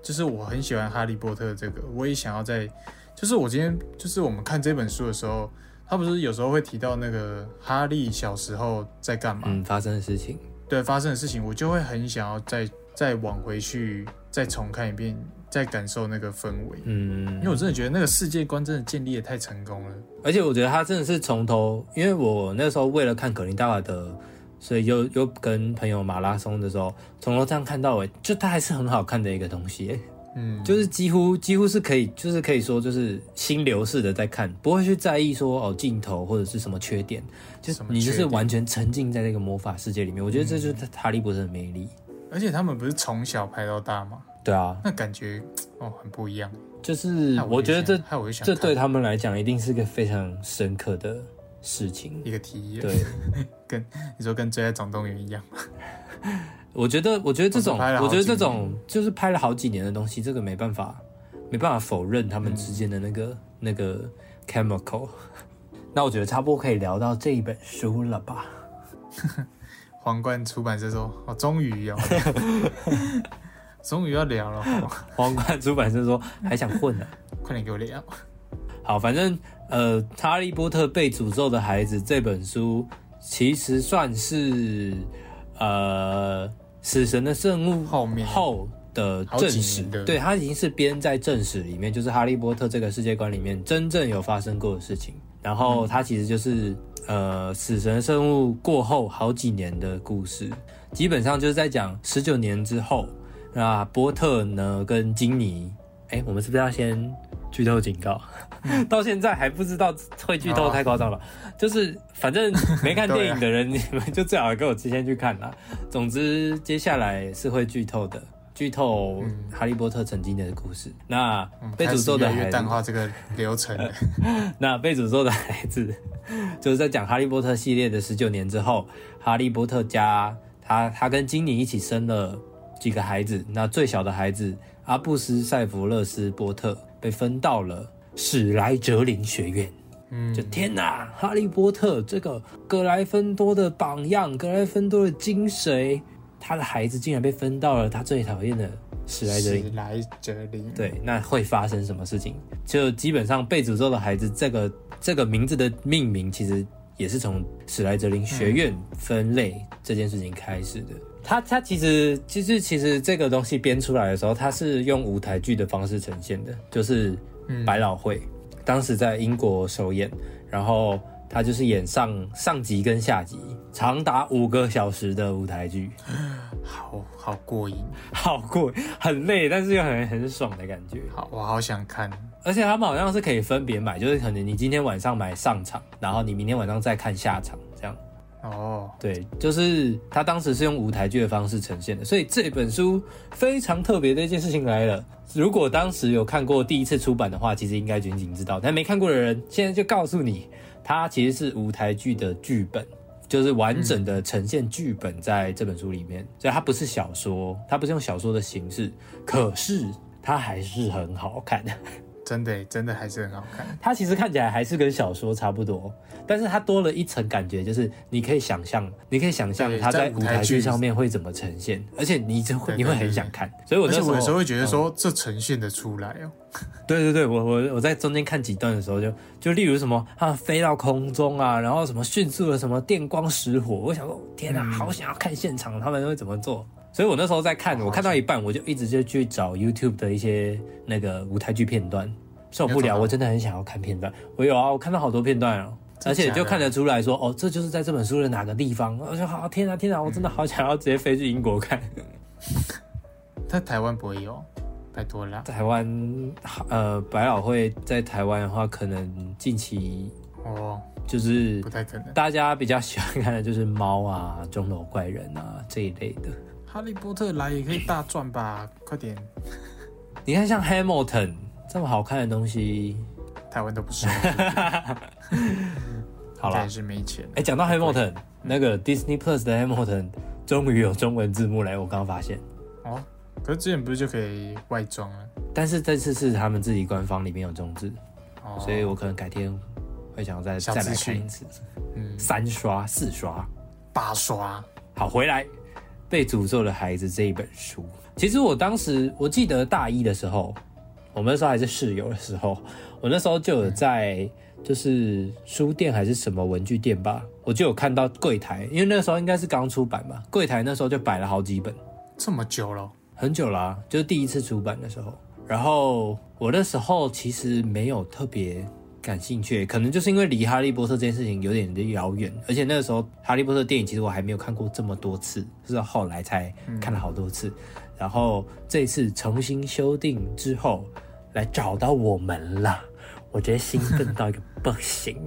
就是我很喜欢哈利波特这个，我也想要在，就是我今天就是我们看这本书的时候，他不是有时候会提到那个哈利小时候在干嘛，嗯，发生的事情，对发生的事情，我就会很想要再再往回去再重看一遍，再感受那个氛围，嗯因为，我真的觉得那个世界观真的建立的太成功了。而且我觉得他真的是从头，因为我那时候为了看格林戴华德，所以又又跟朋友马拉松的时候，从头这样看到尾，就它还是很好看的一个东西耶，嗯，就是几乎几乎是可以，就是可以说就是心流式的在看，不会去在意说哦镜头或者是什么缺点，就是你就是完全沉浸在那个魔法世界里面。我觉得这就是哈利波特的魅力。而且他们不是从小拍到大吗？对啊，那感觉哦很不一样。就是我觉得这这对他们来讲一定是个非常深刻的事情。一个体验。对，<laughs> 跟你说跟追爱总动员一样吗？<laughs> 我觉得，我觉得这种，我觉得这几种就是拍了好几年的东西，这个没办法，没办法否认他们之间的那个、嗯那个 chemical。<laughs> 那我觉得差不多可以聊到这一本书了吧？皇冠出版社说：“哦，终于要，<laughs> 终于要聊了，哦。皇冠出版社说还想混呢、快点给我聊。好，反正呃，《哈利波特被诅咒的孩子》这本书其实算是呃死神的圣物后面。后的正史对，它已经是编在正史里面，就是哈利波特这个世界观里面真正有发生过的事情。然后它其实就是呃死神生物过后好几年的故事，基本上就是在讲十九年之后，那波特呢跟金妮，哎，我们是不是要先剧透警告？<laughs> 到现在还不知道会剧透，太夸张了。就是反正没看电影的人，<laughs> 你们就最好跟我提前去看啦。总之，接下来是会剧透的，剧透哈利波特曾经的故事。那嗯被诅咒的孩子淡，化这个流程。<laughs> 那被诅咒的孩子，<laughs> 就是在讲哈利波特系列的十九年之后，哈利波特家他他跟金妮一起生了几个孩子。那最小的孩子阿布斯塞弗勒斯波特被分到了史莱哲林学院。嗯就，天哪，哈利波特这个格莱芬多的榜样，格莱芬多的精髓，他的孩子竟然被分到了他最讨厌的史莱哲林。史莱哲林。对，那会发生什么事情？就基本上被诅咒的孩子这个这个名字的命名，其实也是从史莱哲林学院分类这件事情开始的。他他其实其实其实这个东西编出来的时候，他是用舞台剧的方式呈现的，就是百老汇当时在英国首演，然后他就是演上上集跟下集，长达五个小时的舞台剧，<gasps> 好好过瘾，好过很累，但是又很很爽的感觉。好，我好想看。而且他们好像是可以分别买，就是可能你今天晚上买上场，然后你明天晚上再看下场，这样。哦，对，就是他当时是用舞台剧的方式呈现的，所以这本书非常特别的一件事情来了。如果当时有看过第一次出版的话，其实应该仅仅知道，但没看过的人，现在就告诉你，它其实是舞台剧的剧本，就是完整的呈现剧本在这本书里面，所以它不是小说，它不是用小说的形式，可是它还是很好看。真的，真的还是很好看。它其实看起来还是跟小说差不多，但是它多了一层感觉，就是你可以想象，你可以想象它在舞台剧上面会怎么呈现，而且你就会你会很想看。所以我而且我有时候会觉觉得说，这呈现的出来哦。<laughs> 对对对，我我我在中间看几段的时候，就就例如什么，它飞到空中啊，然后什么迅速的什么电光石火，我想说，天哪，好想要看现场，他们会怎么做。所以我那时候在看，我看到一半，我就一直就去找 YouTube 的一些那个舞台剧片段，受不了，我真的很想要看片段。我有啊，我看到好多片段哦，而且就看得出来说，哦，这就是在这本书的哪个地方。我就好，天啊天啊，我真的好想要直接飞去英国看。<laughs> 在台湾不会有，拜托啦。台湾呃，百老汇在台湾的话，可能近期哦，就是不太可能。大家比较喜欢看的就是猫啊、钟楼怪人啊这一类的。哈利波特来也可以大赚吧？快点！你看像 Hamilton 这么好看的东西，台湾都不收。<laughs> 好了，也是没钱。哎，讲到 Hamilton，那个 Disney Plus 的 Hamilton 终于有中文字幕了，我刚刚发现。哦，可是之前不是就可以外装了？但是这次是他们自己官方里面有中字，哦，所以我可能改天会想要再再来看一次，嗯，三刷四刷。八刷。好，回来《被诅咒的孩子》这一本书，其实我当时我记得大一的时候，我们那时候还是室友的时候，我那时候就有在就是书店还是什么文具店吧，我就有看到柜台，因为那时候应该是刚出版吧，柜台那时候就摆了好几本，这么久了，很久啦、就是第一次出版的时候。然后我那时候其实没有特别感兴趣，可能就是因为离哈利波特这件事情有点的遥远，而且那个时候哈利波特电影其实我还没有看过这么多次，是到后来才看了好多次。然后这一次重新修订之后，来找到我们了，我觉得兴奋到一个不行，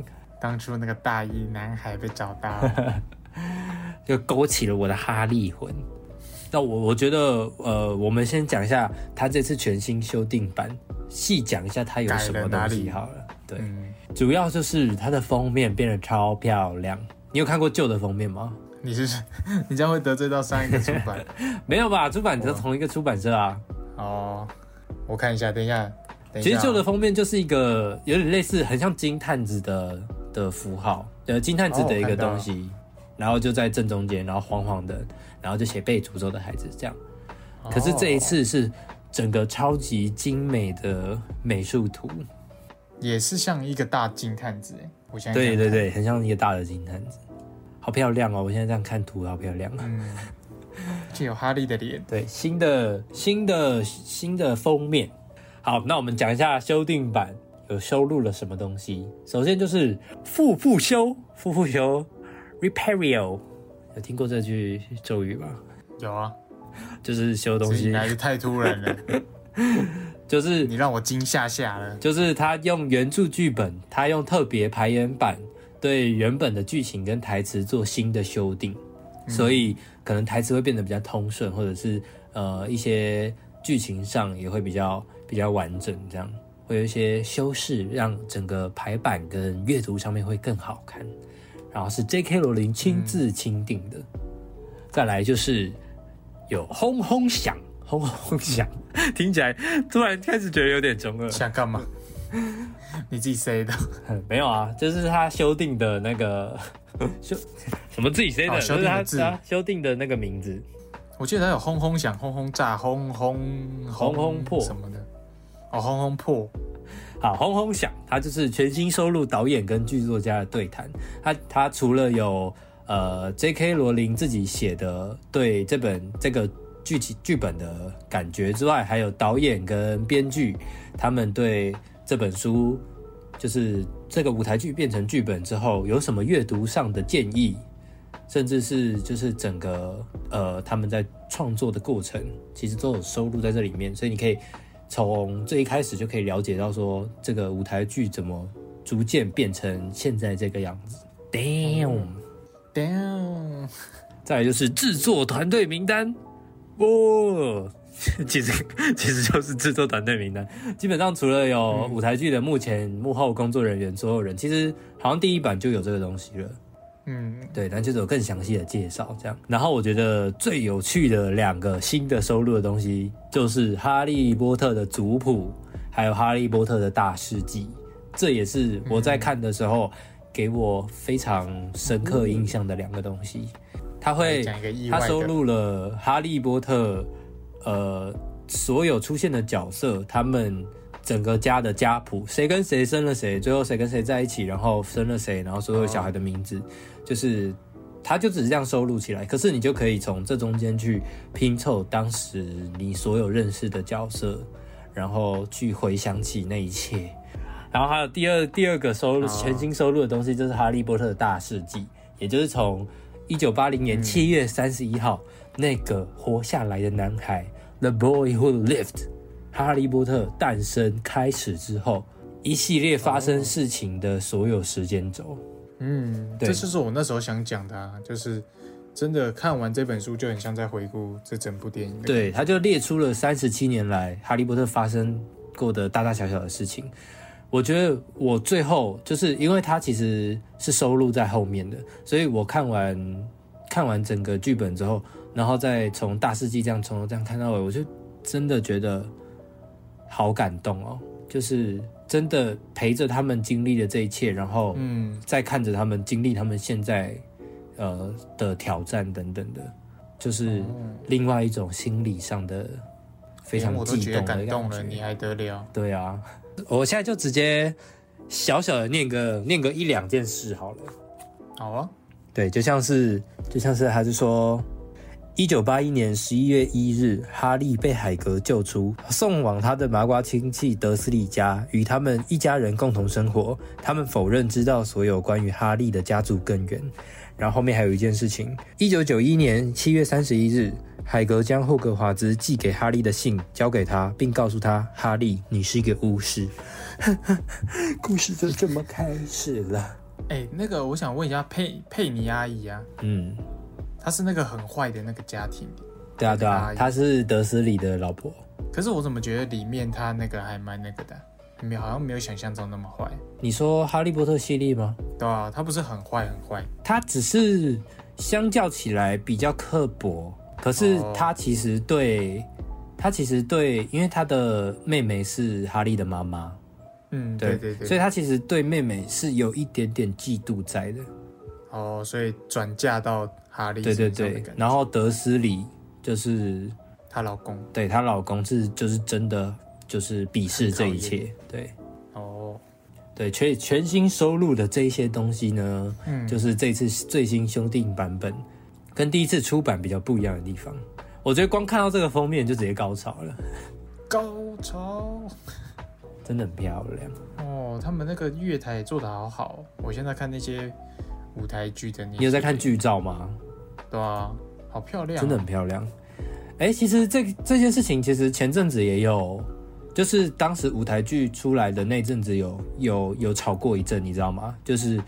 当初那个大一男孩被找到了，<laughs> 就勾起了我的哈利魂。那我我觉得，呃，我们先讲一下他这次全新修订版，细讲一下他有什么东西好了。对，嗯，主要就是它的封面变得超漂亮。你有看过旧的封面吗？你是 <laughs> 你这样会得罪到上一个出版 <laughs> 没有吧？出版社同一个出版社啊。哦。我看一下，等一下，等一下其实旧的封面就是一个有点类似，很像金探子的的符号，呃，金探子的一个东西，然后就在正中间，然后黄黄的，然后就写被诅咒的孩子这样。可是这一次是整个超级精美的美术图，也是像一个大金探子哎，我现在对对对，很像一个大的金探子，好漂亮哦！我现在这样看图，好漂亮啊！嗯，就有哈利的脸，对，新的新的新的封面。好，那我们讲一下修订版有收录了什么东西。首先就是复复修，复复修，repario，有听过这句咒语吗？有啊，就是修东西，这来的太突然了，<laughs> 就是你让我惊吓吓了。就是他用原著剧本，他用特别排演版对原本的剧情跟台词做新的修订，所以可能台词会变得比较通顺，或者是呃一些剧情上也会比较比较完整，这样会有一些修饰，让整个排版跟阅读上面会更好看。然后是 J.K. 罗琳亲自钦定的，再来就是有轰轰响，轰轰响，<laughs> 听起来突然开始觉得有点中二。想干嘛？你自己 say 的，<laughs> 没有啊，就是他修订的那个 <laughs> 修什么自己 say 的，哦就是他修订的字他修订的那个名字。我记得他有轰轰响、轰轰炸、轰轰轰轰破什么的。哦，轰轰破，好，轰轰响，它就是全新收录导演跟剧作家的对谈。它它除了有呃 J.K. 罗琳自己写的对这本这个剧情剧本的感觉之外，还有导演跟编剧他们对这本书，就是这个舞台剧变成剧本之后有什么阅读上的建议，甚至是就是整个呃他们在创作的过程，其实都有收录在这里面，所以你可以。从最一开始就可以了解到，说这个舞台剧怎么逐渐变成现在这个样子。Damn，Damn。再来就是制作团队名单，哇，其实其实就是制作团队名单。基本上除了有舞台剧的目前幕后工作人员所有人，其实好像第一版就有这个东西了。嗯，对，但就是有更详细的介绍这样。然后我觉得最有趣的两个新的收录的东西，就是《哈利波特》的族谱，还有《哈利波特》的大事记。这也是我在看的时候给我非常深刻印象的两个东西。他会，他收录了《哈利波特》呃所有出现的角色，他们。整个家的家谱，谁跟谁生了谁，最后谁跟谁在一起，然后生了谁，然后所有小孩的名字，就是他就只是这样收录起来。可是你就可以从这中间去拼凑当时你所有认识的角色，然后去回想起那一切。然后还有第二第二个收录全新收录的东西，就是《哈利波特的大事记》，也就是从一九八零年七月三十一号那个活下来的男孩，The Boy Who Lived。哈利波特诞生开始之后，一系列发生事情的所有时间轴。嗯，这就是我那时候想讲的，啊，就是真的看完这本书就很像在回顾这整部电影。对，他就列出了三十七年来哈利波特发生过的大大小小的事情。我觉得我最后就是因为它其实是收录在后面的，所以我看完看完整个剧本之后，然后再从大世纪这样从头这样看到尾，我就真的觉得。好感动哦，就是真的陪着他们经历了这一切，然后嗯，再看着他们经历他们现在呃的挑战等等的，就是另外一种心理上的非常激动的感动了，你还得了？对啊，我现在就直接小小的念个念个一两件事好了。好啊，对，就像是就像是还是说。一九八一年十一月一日，哈利被海格救出，送往他的麻瓜亲戚德斯利家，与他们一家人共同生活。他们否认知道所有关于哈利的家族根源。然后后面还有一件事情：一九九一年七月三十一日，海格将霍格华兹寄给哈利的信交给他，并告诉他：“哈利，你是一个巫师。<laughs> ”故事就这么开始了。哎，那个，我想问一下佩佩妮阿姨啊，嗯。她是那个很坏的那个家庭，对啊对啊，她是德斯里的老婆。可是我怎么觉得里面她那个还蛮那个的，没好像没有想象中那么坏。你说哈利波特系列吗？对啊，他不是很坏很坏，他只是相较起来比较刻薄。可是他其实对，他其实对，因为他的妹妹是哈利的妈妈，嗯，对对对，所以他其实对妹妹是有一点点嫉妒在的。哦，所以转嫁到。哈利对对对，然后德斯里就是她老公，对她老公是就是真的就是鄙视这一切，对。哦，对全全新收录的这一些东西呢，嗯，就是这次最新修订版本跟第一次出版比较不一样的地方，我觉得光看到这个封面就直接高潮了，高潮，真的很漂亮哦，他们那个月台做的好好，我现在看那些舞台剧的，你有在看剧照吗？对啊，好漂亮，真的很漂亮。哎，其实这这件事情，其实前阵子也有，就是当时舞台剧出来的那阵子，有有有吵过一阵，你知道吗？就是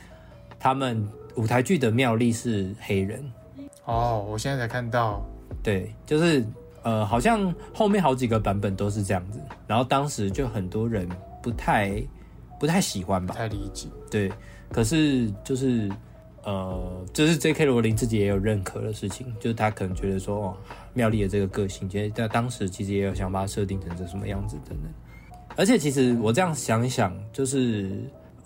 他们舞台剧的妙丽是黑人。哦，我现在才看到。对，就是呃，好像后面好几个版本都是这样子，然后当时就很多人不太不太喜欢吧，不太理解。对，可是就是。呃，就是 J.K. 罗琳自己也有认可的事情，就是他可能觉得说，哦，妙丽的这个个性，其实在当时其实也有想把它设定成这什么样子等等。而且其实我这样想一想，就是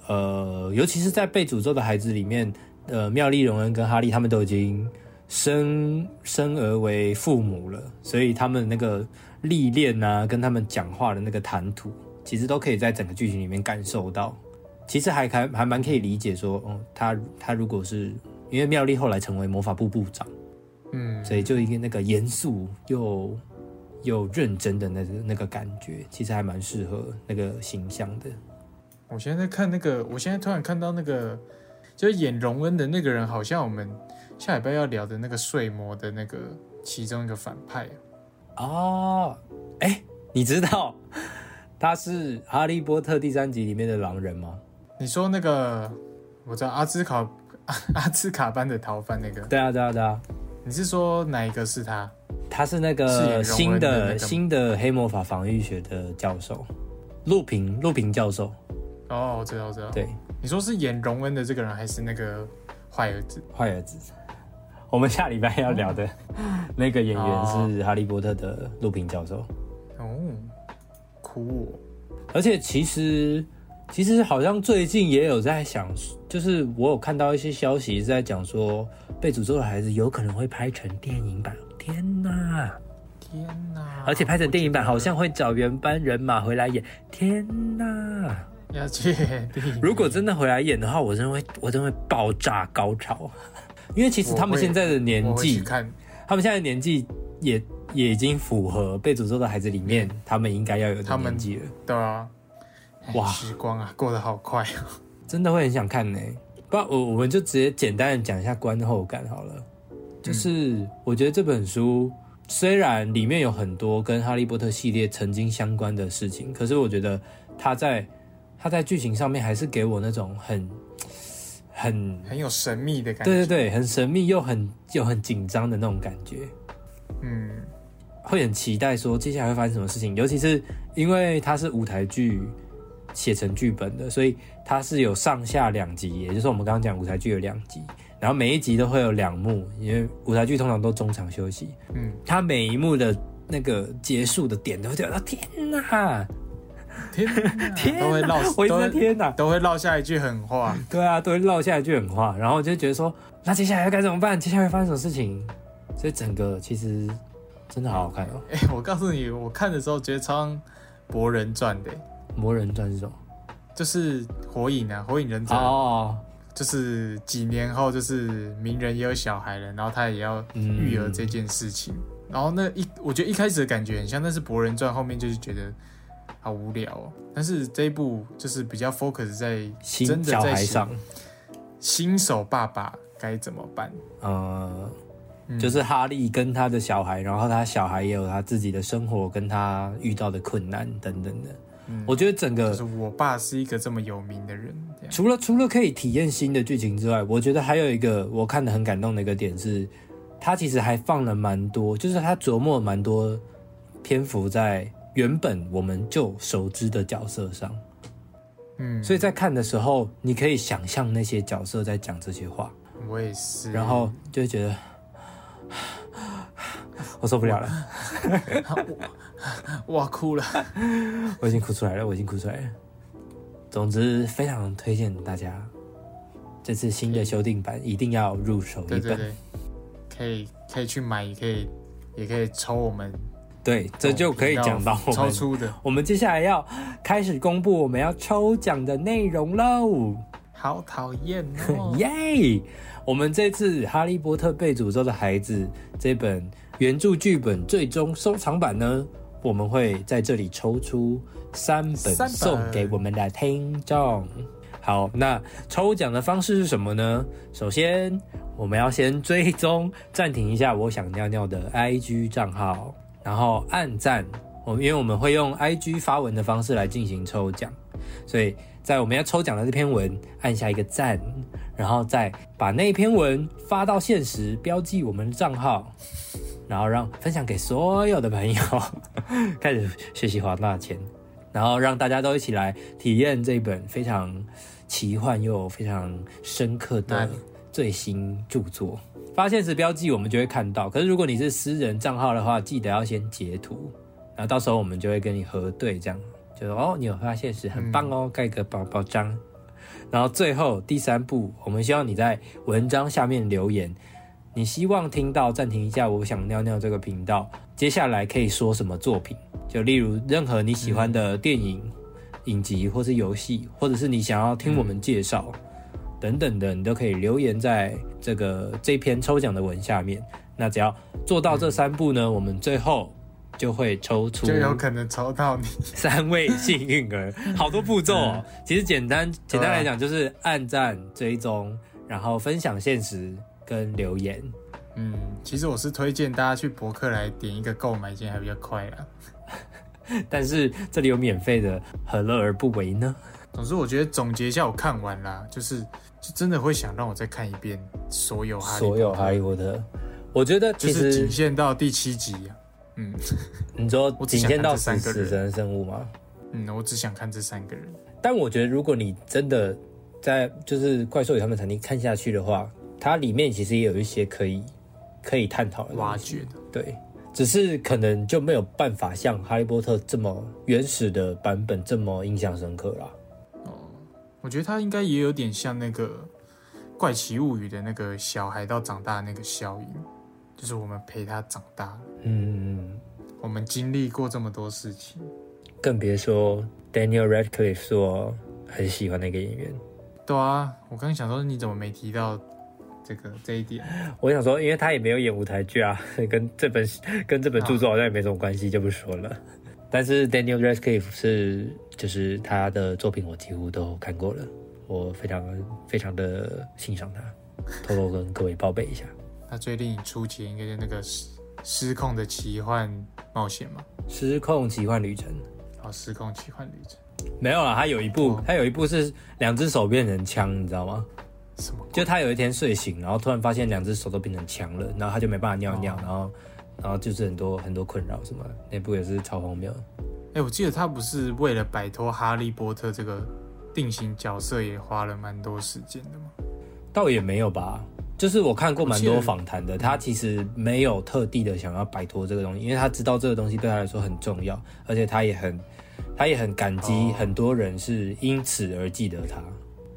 呃，尤其是在被诅咒的孩子里面，呃，妙丽、荣恩跟哈利他们都已经生生而为父母了，所以他们那个历练啊，跟他们讲话的那个谈吐，其实都可以在整个剧情里面感受到。其实还还还蛮可以理解说，哦，他他如果是因为妙丽后来成为魔法部部长，嗯，所以就一个那个严肃又又认真的那个那个感觉，其实还蛮适合那个形象的。我现在在看那个，我现在突然看到那个，就是演荣恩的那个人，好像我们下礼拜要聊的那个睡魔的那个其中一个反派。哦，哎，你知道他是《哈利波特》第三集里面的狼人吗？你说那个，我知道阿兹卡阿兹卡班的逃犯那个，对啊，对啊，对啊。你是说哪一个是他？他是那个新的新的黑魔法防御学的教授，陆平陆平教授。哦，我知道，我知道。对，你说是演荣恩的这个人，还是那个坏儿子？坏儿子。我们下礼拜要聊的那个演员哦是《哈利波特》的陆平教授。哦，酷而且其实其实好像最近也有在想，就是我有看到一些消息是在讲说，被诅咒的孩子有可能会拍成电影版。天哪！哦！天哪！而且拍成电影版好像会找原班人马回来演。天哪！要确定。如果真的回来演的话，我真的会我真的会爆炸高潮。<laughs> 因为其实他们现在的年纪，他们现在的年纪也也已经符合被诅咒的孩子里面他们应该要有的他们年纪了。对啊。哎哇时光啊，过得好快啊。<laughs> 真的会很想看呢。不然我我们就直接简单的讲一下观后感好了。就是我觉得这本书虽然里面有很多跟哈利波特系列曾经相关的事情，可是我觉得它在它在剧情上面还是给我那种很很很有神秘的感觉。对对对，很神秘又很又很紧张的那种感觉。嗯，会很期待说接下来会发生什么事情，尤其是因为它是舞台剧写成剧本的，所以它是有上下两集，也就是我们刚刚讲舞台剧有两集，然后每一集都会有两幕，因为舞台剧通常都中场休息，嗯，它每一幕的那个结束的点都会觉得天哪，天都会落，我一直在天哪，都会落下一句狠话。对啊，都会落下一句狠话，然后我就觉得说，那接下来该怎么办？接下来会发生什么事情？所以整个其实真的好好看哦，哎、我告诉你，我看的时候觉得超像《博人传》的，《魔人传》是什么？就是火影啊，火影忍者，哦，就是几年后，就是鸣人也有小孩了，然后他也要嗯育儿这件事情。然后那一，我觉得一开始的感觉很像，但是《博人传》后面就是觉得好无聊哦。但是这一部就是比较 focus 在真新的在写小孩上。新手爸爸该怎么办。呃，嗯就是哈利跟他的小孩，然后他小孩也有他自己的生活，跟他遇到的困难等等的。嗯我觉得整个就是我爸是一个这么有名的人，除了除了可以体验新的剧情之外，我觉得还有一个我看的很感动的一个点是，他其实还放了蛮多，就是他琢磨蛮多篇幅在原本我们就熟知的角色上，嗯，所以在看的时候，你可以想象那些角色在讲这些话，我也是。然后就会觉得 <sighs> 我受不了了。我，<laughs> 哭了。我已经哭出来了，我已经哭出来了。总之，非常推荐大家这次新的修订版一定要入手一本。对对对，可以可以去买，也可以也可以抽我们，对这就可以讲到我们抽出的。我们接下来要开始公布我们要抽奖的内容喽！好讨厌哦！<laughs> 耶！我们这次《哈利波特被诅咒的孩子》这本原著剧本最终收藏版呢，我们会在这里抽出三本三本送给我们的听众。好，那抽奖的方式是什么呢？首先，我们要先追踪暂停一下我想尿尿的 IG 账号，然后按赞。我因为我们会用 IG 发文的方式来进行抽奖，所以在我们要抽奖的这篇文按下一个赞，然后再把那一篇文发到现实，标记我们的账号，然后让分享给所有的朋友，<laughs> 开始学习花大钱，然后让大家都一起来体验这本非常奇幻又非常深刻的最新著作。发现时标记我们就会看到，可是如果你是私人账号的话，记得要先截图，然后到时候我们就会跟你核对，这样就是哦，你有发现时很棒哦，盖个宝宝章。然后最后第三步，我们希望你在文章下面留言，你希望听到暂停一下，我想尿尿这个频道，接下来可以说什么作品？就例如任何你喜欢的电影，影集或是游戏，或者是你想要听我们介绍、等等的，你都可以留言在这个这篇抽奖的文下面。那只要做到这三步呢，我们最后就会抽出就有可能抽到你。<laughs> 三位幸运儿，好多步骤哦。其实简单简单来讲，就是按赞、追踪，然后分享现实跟留言。嗯，其实我是推荐大家去博客来点一个购买键还比较快啦。<laughs> 但是这里有免费的，何乐而不为呢？总之，我觉得总结一下，我看完啦，就是就真的会想让我再看一遍所有哈利所有哈利波特，我觉得其就是仅限到第七集啊。嗯 <laughs> 你说仅限到死死神生物吗？嗯，我只想看这三个人。但我觉得，如果你真的在就是怪兽与他们曾经看下去的话，它里面其实也有一些可以可以探讨的挖掘的，对，只是可能就没有办法像《哈利波特》这么原始的版本这么印象深刻啦。我觉得他应该也有点像那个《怪奇物语》的那个小孩到长大的那个效应，就是我们陪他长大，嗯，我们经历过这么多事情。更别说 Daniel Radcliffe 是我很喜欢的一个演员。对啊，我刚想说你怎么没提到这个这一点？我想说，因为他也没有演舞台剧啊，跟这本跟这本著作好像也没什么关系，就不说了。但是 Daniel Radcliffe 是就是他的作品我几乎都看过了，我非常非常的欣赏他，偷偷跟各位报备一下。他最令你出奇应该是那个失失控的奇幻冒险嘛？失控奇幻旅程哦，失控奇幻旅程没有啦，他有一部哦他有一部是两只手变成枪，你知道吗？什么？就他有一天睡醒，然后突然发现两只手都变成枪了，然后他就没办法尿尿，哦然后然后就是很多很多困扰什么，那部也是超荒谬。哎、我记得他不是为了摆脱哈利波特这个定型角色，也花了蛮多时间的吗？倒也没有吧，就是我看过蛮多访谈的，他其实没有特地的想要摆脱这个东西，因为他知道这个东西对他来说很重要，而且他也很他也很感激哦很多人是因此而记得他，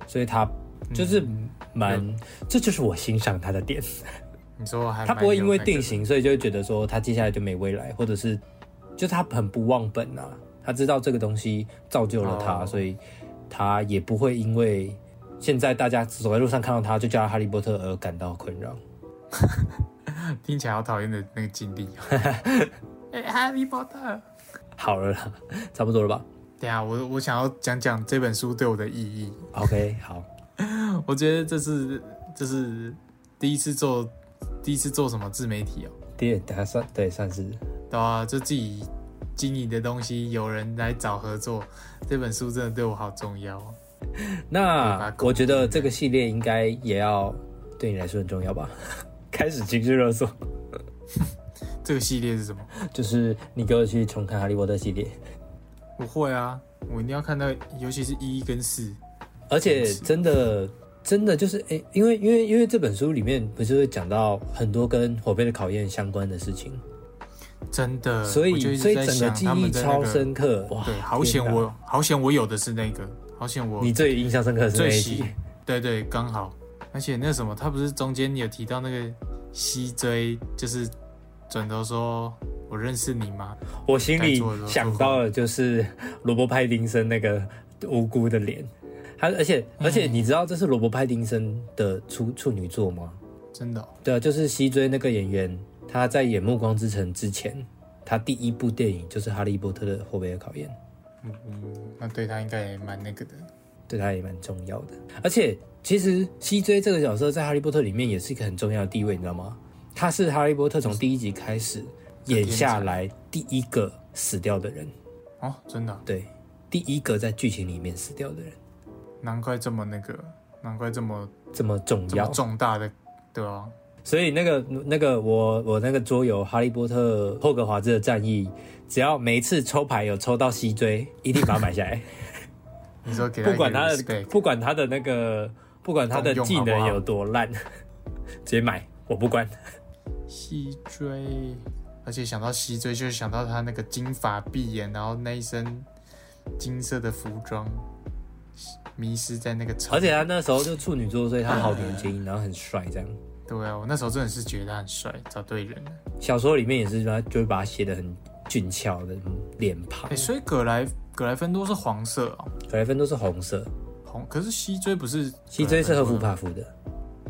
所以他就是嗯蛮，这就是我欣赏他的点。你说还他不会因为定型，所以就会觉得说他接下来就没未来，或者是就他很不忘本啊，他知道这个东西造就了他，哦所以他也不会因为现在大家走在路上看到他就叫他哈利波特而感到困扰。<laughs> 听起来好讨厌的那个经历、<laughs> 哎、哈利波特。好了啦，差不多了吧等一下，我我想要讲讲这本书对我的意义。？OK，好，<laughs> 我觉得这是这是第一次做第一次做什么自媒体哦，第二打算对算是对啊，就自己经营的东西有人来找合作，这本书真的对我好重要哦。那我觉得这个系列应该也要对你来说很重要吧？<laughs> 开始情绪勒索，<laughs> 这个系列是什么？就是你给我去重看哈利波特系列。我会啊，我一定要看到，尤其是一跟四。而且真的真的就是诶、因为因为因为这本书里面不是会讲到很多跟火杯的考验相关的事情，真的，所以所以整个记忆超深刻。哇，对，好险我好险我有的是那个，好险我你最印象深刻的是那一集喜，对对，刚好。而且那什么，他不是中间有提到那个西追，就是转头说我认识你吗？我心里想到了就是罗伯派丁森那个无辜的脸。他而且而且你知道这是罗伯派丁森的处处女作吗？真的哦、对啊，就是西追那个演员，他在演《暮光之城》之前，他第一部电影就是《哈利波特的火杯的考验》。嗯，那对他应该也蛮那个的。对他也蛮重要的。而且，其实西追这个角色在《哈利波特》里面也是一个很重要的地位，你知道吗？他是《哈利波特》从第一集开始演下来第一个死掉的人，哦，真的哦、对，第一个在剧情里面死掉的人，难怪这么那个，难怪这么这么重要。重大的，对啊，所以那个那个我我那个桌游《哈利波特：霍格华兹的战役》，只要每一次抽牌有抽到西追，一定把它买下来。你说不管他的不管他的那个不管他的技能有多烂，直接买，我不管。西追，而且想到西追，就想到他那个金发碧眼，然后那一身金色的服装，迷失在那个草。而且他那时候就处女座，所以他好年轻，然后很帅这样。对啊，我那时候真的是觉得他很帅，找对人了。小说里面也是，他就会把他写的很俊俏的脸庞哎、。所以葛莱格莱芬多是黄色哦，格莱芬多是红色，红，可是西追不是？西追是赫夫帕夫的。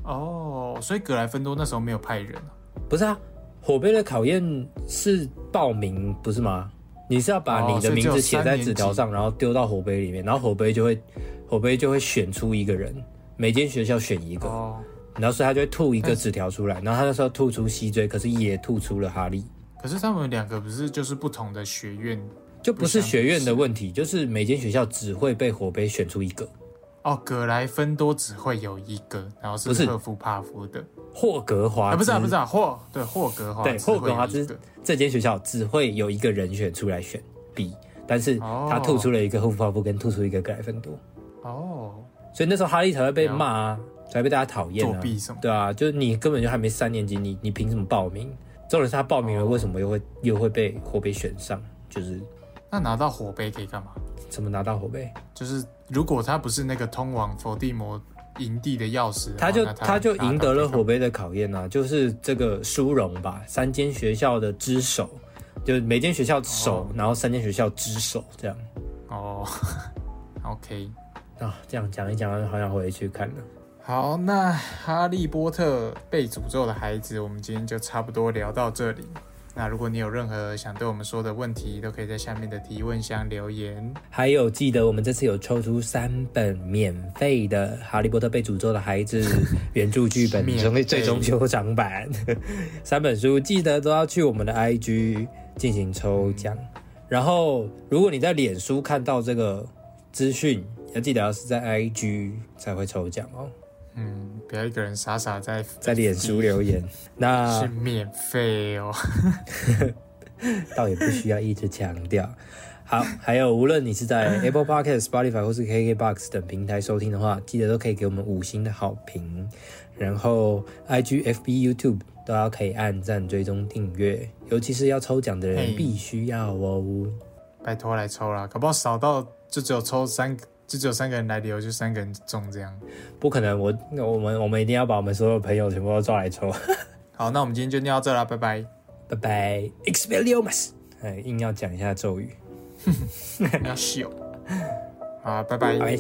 哦，所以格莱芬多那时候没有派人啊？不是啊，火杯的考验是报名，不是吗？你是要把你的名字写在纸条上，然后丢到火杯里面，然后火杯就会火杯就会选出一个人，每间学校选一个，哦。然后所以他就会吐一个纸条出来，然后他那时候吐出西追，可是也吐出了哈利。可是他们两个不是就是不同的学院，就不是学院的问题，就是每间学校只会被火杯选出一个。哦，格莱芬多只会有一个，然后是。赫夫帕夫的霍格华，不是啊，不是啊，霍对霍格华，对霍格华兹这间学校只会有一个人选出来选 B，但是他吐出了一个赫夫帕夫，跟吐出一个格莱芬多。哦，所以那时候哈利才会被骂，才会被大家讨厌啊，作弊什么？对啊，就是你根本就还没三年级，你你凭什么报名？重点是他报名了，为什么又会又会被火杯选上？就是那拿到火杯可以干嘛？怎么拿到火杯？就是如果他不是那个通往伏地魔营地的钥匙，他就他就赢得了火杯的考验啊！就是这个殊荣吧，三间学校的之首，就每间学校首，然后三间学校之首这样。哦，<laughs> OK 啊，这样讲一讲，好想回去看了。好，那哈利波特被诅咒的孩子，我们今天就差不多聊到这里。那如果你有任何想对我们说的问题，都可以在下面的提问箱留言。还有，记得我们这次有抽出三本免费的《哈利波特被诅咒的孩子 <laughs>》原著剧本成为最终修长版，三本书记得都要去我们的 IG 进行抽奖。然后，如果你在脸书看到这个资讯，要记得要是在 IG 才会抽奖哦。嗯，不要一个人傻傻在在脸书留言，<laughs> 那是免费哦，<laughs> 倒也不需要一直强调。好，还有无论你是在 <laughs> Apple Podcast、Spotify 或是 KKBox 等平台收听的话，记得都可以给我们五星的好评。然后 IG、FB、YouTube 都要可以按赞、追踪、订阅，尤其是要抽奖的人必须要哦，拜托来抽啦，搞不好少到就只有抽三个。就只有三个人来留，就三个人中这样，不可能。我我们我们一定要把我们所有朋友全部都抓来抽。<laughs> 好，那我们今天就念到这啦，拜拜，拜拜，Expelliarmus。哎，硬要讲一下咒语，<laughs> 要秀。好，拜拜。